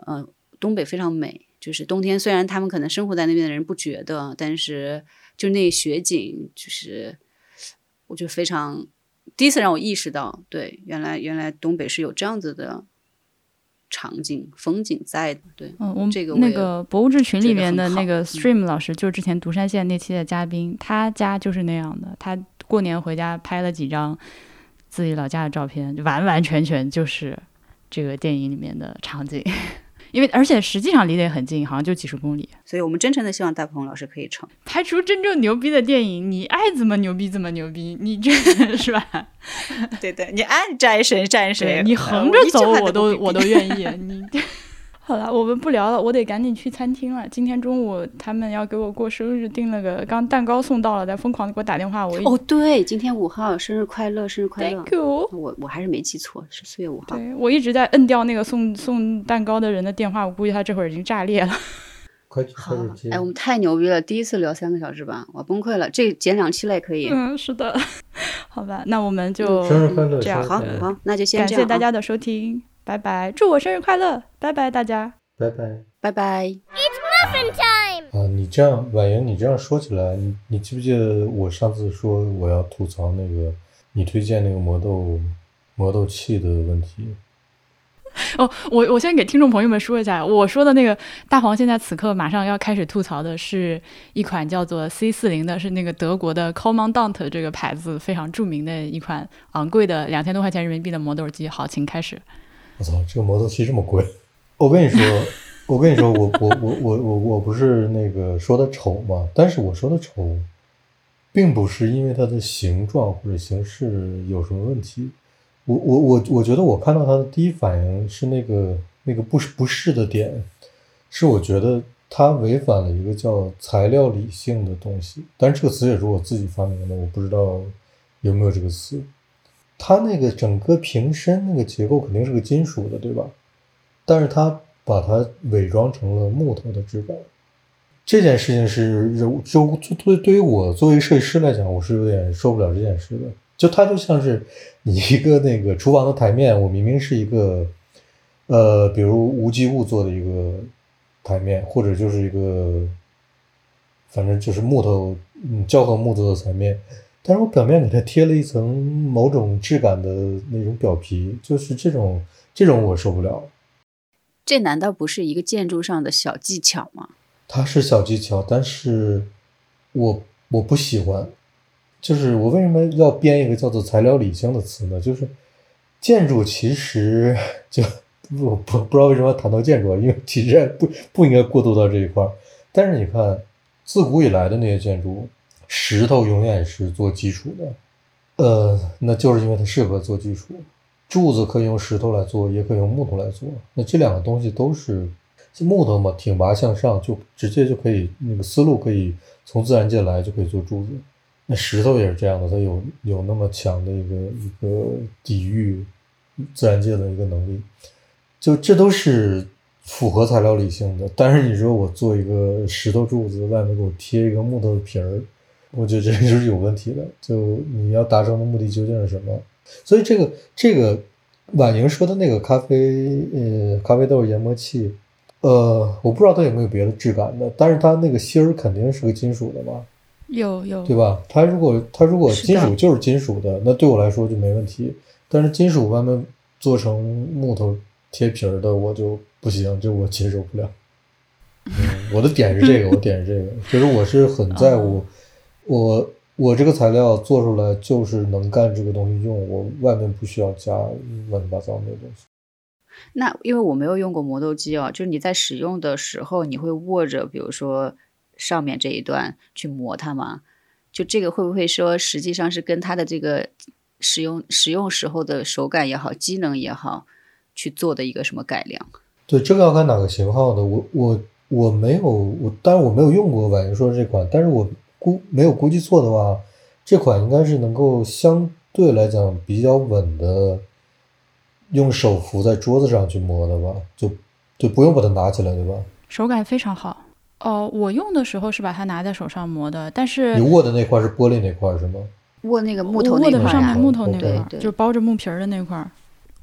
呃，东北非常美，就是冬天虽然他们可能生活在那边的人不觉得，但是就那雪景就是。我就非常第一次让我意识到，对，原来原来东北是有这样子的场景风景在的，对，嗯，我们这个那个博物志群里面的那个 Stream 老师，就是之前独山县那期的嘉宾，他家就是那样的，他过年回家拍了几张自己老家的照片，就完完全全就是这个电影里面的场景。因为而且实际上离得也很近，好像就几十公里，所以我们真诚的希望大鹏老师可以成拍出真正牛逼的电影。你爱怎么牛逼怎么牛逼，你这是吧？对对，你爱战谁战谁，你横着走我都我都愿意。你。好了，我们不聊了，我得赶紧去餐厅了。今天中午他们要给我过生日，订了个刚蛋糕送到了，在疯狂的给我打电话。我哦，对，今天五号，生日快乐，生日快乐！Thank you。我我还是没记错，是四月五号。对，我一直在摁掉那个送送蛋糕的人的电话，我估计他这会儿已经炸裂了。快好，哎，我们太牛逼了，第一次聊三个小时吧，我崩溃了。这减两期了也可以。嗯，是的。好吧，那我们就生日快乐，这样好，好，那就先感谢大家的收听。拜拜，祝我生日快乐！拜拜，大家，拜拜，拜拜。It's muffin time 啊，你这样，婉莹，你这样说起来，你你记不记得我上次说我要吐槽那个你推荐那个磨豆磨豆器的问题？哦，我我先给听众朋友们说一下，我说的那个大黄现在此刻马上要开始吐槽的是一款叫做 C 四零的，是那个德国的 Commandant 这个牌子非常著名的一款昂贵的两千多块钱人民币的磨豆机。好，请开始。我操，这个磨豆器这么贵！我跟你说，我跟你说，我我我我我我不是那个说它丑嘛，但是我说的丑，并不是因为它的形状或者形式有什么问题。我我我我觉得我看到它的第一反应是那个那个不不适的点，是我觉得它违反了一个叫材料理性的东西。但是这个词也是我自己发明的，我不知道有没有这个词。它那个整个瓶身那个结构肯定是个金属的，对吧？但是它把它伪装成了木头的质感，这件事情是就就对对于我作为设计师来讲，我是有点受不了这件事的。就它就像是你一个那个厨房的台面，我明明是一个呃，比如无机物做的一个台面，或者就是一个反正就是木头嗯胶合木做的台面。但是我表面给它贴了一层某种质感的那种表皮，就是这种这种我受不了。这难道不是一个建筑上的小技巧吗？它是小技巧，但是我我不喜欢。就是我为什么要编一个叫做材料理性的词呢？就是建筑其实就不不不知道为什么要谈到建筑啊，因为其实不不应该过渡到这一块儿。但是你看，自古以来的那些建筑，石头永远是做基础的，呃，那就是因为它适合做基础。柱子可以用石头来做，也可以用木头来做。那这两个东西都是木头嘛，挺拔向上，就直接就可以那个思路可以从自然界来，就可以做柱子。那石头也是这样的，它有有那么强的一个一个抵御自然界的一个能力。就这都是符合材料理性的。但是你说我做一个石头柱子，外面给我贴一个木头的皮儿，我觉得这就是有问题的。就你要达成的目的究竟是什么？所以这个这个婉莹说的那个咖啡呃咖啡豆研磨器，呃，我不知道它有没有别的质感的，但是它那个芯儿肯定是个金属的嘛，有有对吧？它如果它如果金属就是金属的，那对我来说就没问题。但是金属外面做成木头贴皮儿的，我就不行，就我接受不了。嗯，我的点是这个，我点是这个，就是我是很在乎 哦我我这个材料做出来就是能干这个东西用，我外面不需要加乱七八糟那个东西。那因为我没有用过磨豆机哦，就是你在使用的时候，你会握着，比如说上面这一段去磨它吗？就这个会不会说，实际上是跟它的这个使用使用时候的手感也好，机能也好，去做的一个什么改良？对，这个要看哪个型号的。我我我没有我，当然我没有用过婉莹说的这款，但是我估没有估计错的话，这款应该是能够相对来讲比较稳的，用手扶在桌子上去摸的吧，就就不用把它拿起来，对吧？手感非常好。哦，我用的时候是把它拿在手上磨的，但是你握的那块是玻璃那块是吗？握那个木头握的那块啊上面木头那对块就是包着木皮儿的那块儿。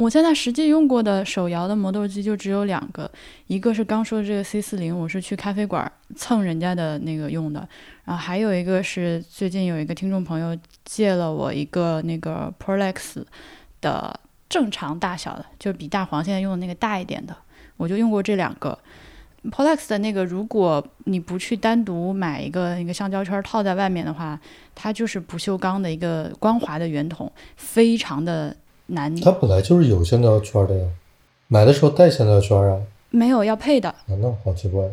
我现在实际用过的手摇的磨豆机就只有两个，一个是刚说的这个 C 四零，我是去咖啡馆蹭人家的那个用的，然后还有一个是最近有一个听众朋友借了我一个那个 Prolex 的正常大小的，就比大黄现在用的那个大一点的，我就用过这两个。Prolex 的那个，如果你不去单独买一个那个橡胶圈套在外面的话，它就是不锈钢的一个光滑的圆筒，非常的难。它本来就是有橡胶圈的呀，买的时候带橡胶圈啊，没有要配的，啊，那好奇怪。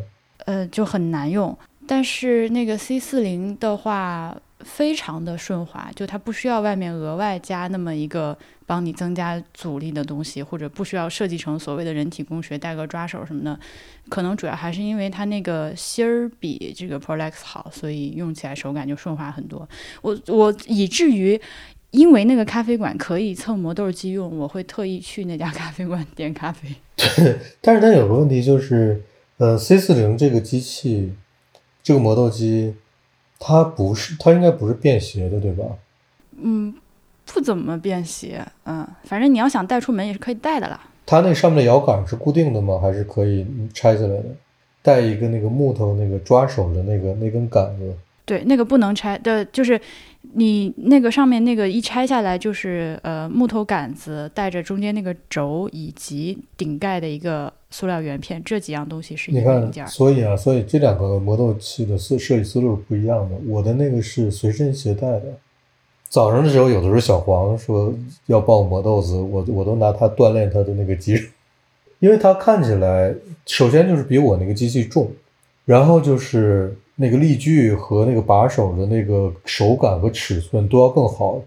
呃，就很难用。但是那个 C 四零的话，非常的顺滑，就它不需要外面额外加那么一个帮你增加阻力的东西，或者不需要设计成所谓的人体工学带个抓手什么的。可能主要还是因为它那个芯儿比这个 Prolex 好，所以用起来手感就顺滑很多。我我以至于。因为那个咖啡馆可以蹭磨豆机用，我会特意去那家咖啡馆点咖啡。但是它有个问题就是，呃，C 四零这个机器，这个磨豆机，它不是，它应该不是便携的，对吧？嗯，不怎么便携，嗯，反正你要想带出门也是可以带的啦。它那上面的摇杆是固定的吗？还是可以拆下来的？带一个那个木头那个抓手的那个那根杆子，对，那个不能拆的，就是你那个上面那个一拆下来就是呃木头杆子带着中间那个轴以及顶盖的一个塑料圆片，这几样东西是一你看个零件，所以啊，所以这两个磨豆器的思设计思路是不一样的。我的那个是随身携带的。早上的时候，有的时候小黄说要帮我磨豆子，我我都拿它锻炼它的那个肌肉，因为它看起来首先就是比我那个机器重，然后就是那个力矩和那个把手的那个手感和尺寸都要更好，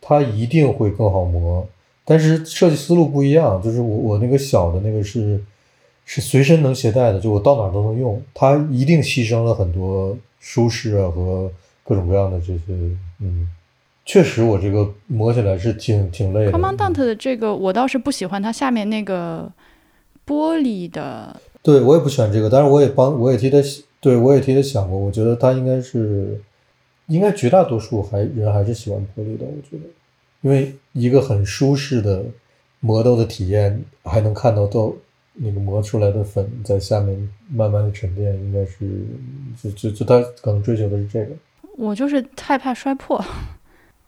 它一定会更好磨。但是设计思路不一样，就是我我那个小的那个是是随身能携带的，就我到哪儿都能用，它一定牺牲了很多舒适啊和各种各样的这些，嗯，确实我这个磨起来是挺挺累的。Commandant 嗯的这个我倒是不喜欢它下面那个玻璃的，对我也不喜欢这个，但是我也帮我也替他，对我也替他想过，我觉得他应该是，应该绝大多数还人还是喜欢玻璃的，我觉得，因为一个很舒适的磨豆的体验，还能看到豆那个磨出来的粉在下面慢慢的沉淀，应该是就就就他可能追求的是这个。我就是害怕摔破。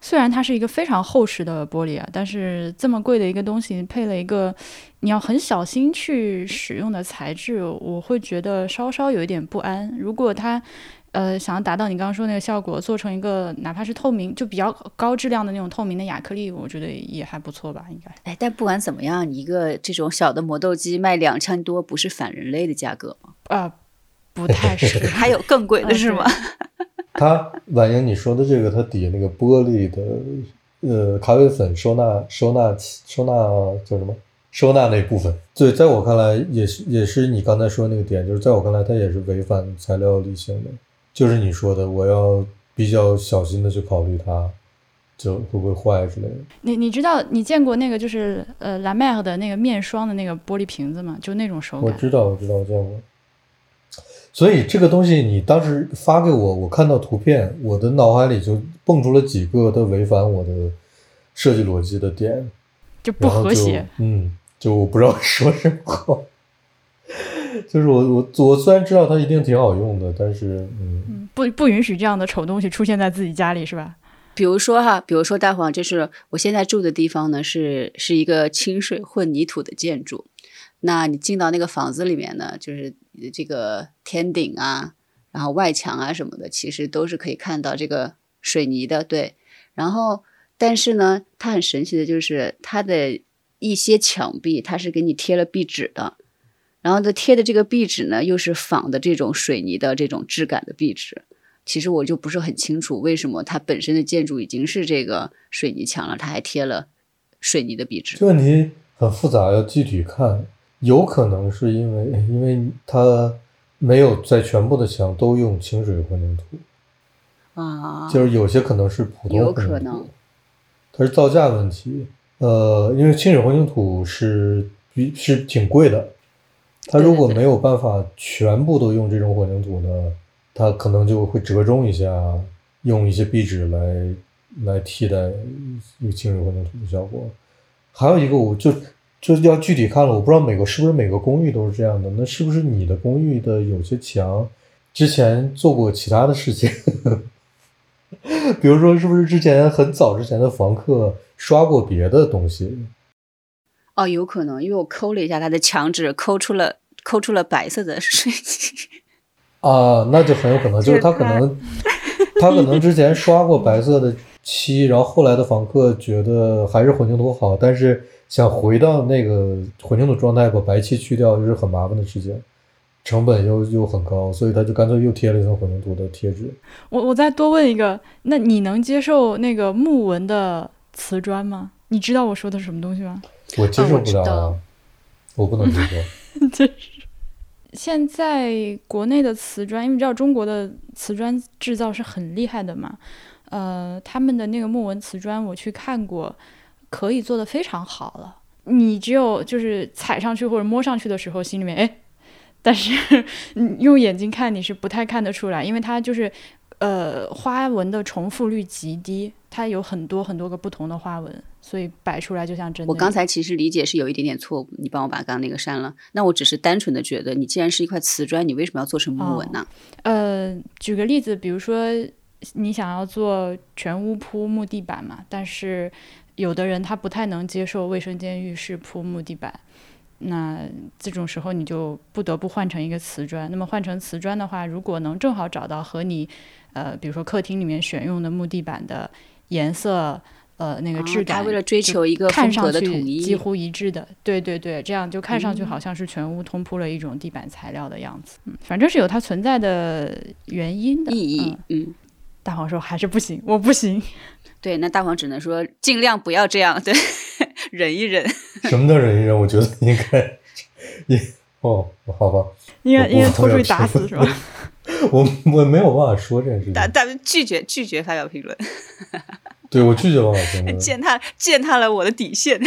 虽然它是一个非常厚实的玻璃啊，但是这么贵的一个东西配了一个你要很小心去使用的材质，我会觉得稍稍有一点不安。如果它呃想要达到你刚刚说那个效果，做成一个哪怕是透明就比较高质量的那种透明的亚克力，我觉得也还不错吧，应该。哎，但不管怎么样，一个这种小的磨豆机卖两千多，不是反人类的价格吗？啊，不太是。还有更贵的是吗？它婉莹你说的这个，它底下那个玻璃的呃咖啡粉收纳收纳收纳叫什么？收纳那部分，对，在我看来也是也是你刚才说那个点，就是在我看来它也是违反材料理性的，就是你说的，我要比较小心的去考虑它，就会不会坏之类的。你你知道你见过那个就是呃蓝麦的那个面霜的那个玻璃瓶子吗？就那种手感。我知道，我知道，我见过。所以这个东西你当时发给我，我看到图片，我的脑海里就蹦出了几个它违反我的设计逻辑的点，就不和谐。嗯，就我不知道说什么好。就是我我我虽然知道它一定挺好用的，但是嗯，不不允许这样的丑东西出现在自己家里，是吧？比如说哈，比如说大黄，就是我现在住的地方呢，是是一个清水混凝土的建筑。那你进到那个房子里面呢，就是这个天顶啊，然后外墙啊什么的，其实都是可以看到这个水泥的，对。然后，但是呢，它很神奇的就是它的一些墙壁，它是给你贴了壁纸的，然后它贴的这个壁纸呢，又是仿的这种水泥的这种质感的壁纸。其实我就不是很清楚，为什么它本身的建筑已经是这个水泥墙了，它还贴了水泥的壁纸。这问题很复杂，要具体看。有可能是因为，因为它没有在全部的墙都用清水混凝土啊，就是有些可能是普通混凝土，它是造价问题。呃，因为清水混凝土是比是挺贵的，它如果没有办法全部都用这种混凝土呢，它可能就会折中一下，用一些壁纸来来替代用清水混凝土的效果。还有一个，我就。就是要具体看了，我不知道每个是不是每个公寓都是这样的。那是不是你的公寓的有些墙之前做过其他的事情？比如说，是不是之前很早之前的房客刷过别的东西？哦，有可能，因为我抠了一下他的墙纸，抠出了抠出了白色的水泥。啊，那就很有可能，就是他可能他可能之前刷过白色的漆，然后后来的房客觉得还是混凝土好，但是。想回到那个混凝土状态，把白漆去掉，就是很麻烦的事情，成本又又很高，所以他就干脆又贴了一层混凝土的贴纸。我我再多问一个，那你能接受那个木纹的瓷砖吗？你知道我说的是什么东西吗？我接受不了，我不能接受。就是现在国内的瓷砖，因为你知道中国的瓷砖制造是很厉害的嘛，呃，他们的那个木纹瓷砖我去看过。可以做的非常好了，你只有就是踩上去或者摸上去的时候，心里面哎，但是用眼睛看你是不太看得出来，因为它就是呃花纹的重复率极低，它有很多很多个不同的花纹，所以摆出来就像真的。我刚才其实理解是有一点点错误，你帮我把刚刚那个删了。那我只是单纯的觉得，你既然是一块瓷砖，你为什么要做成木纹呢？呃，举个例子，比如说你想要做全屋铺木地板嘛，但是。有的人他不太能接受卫生间、浴室铺木地板，那这种时候你就不得不换成一个瓷砖。那么换成瓷砖的话，如果能正好找到和你，呃，比如说客厅里面选用的木地板的颜色，呃，那个质感，为了追求一个看上去几乎一致的，对对对，这样就看上去好像是全屋通铺了一种地板材料的样子。嗯，反正是有它存在的原因的意义。嗯，大黄说还是不行，我不行。对，那大黄只能说尽量不要这样，对，忍一忍。什么叫忍一忍？我觉得应该，你哦，好吧，应该应该拖出去打死是吧？我我没有办法说这件事情。大大拒绝拒绝发表评论。对我拒绝发表评论，践踏践踏了我的底线。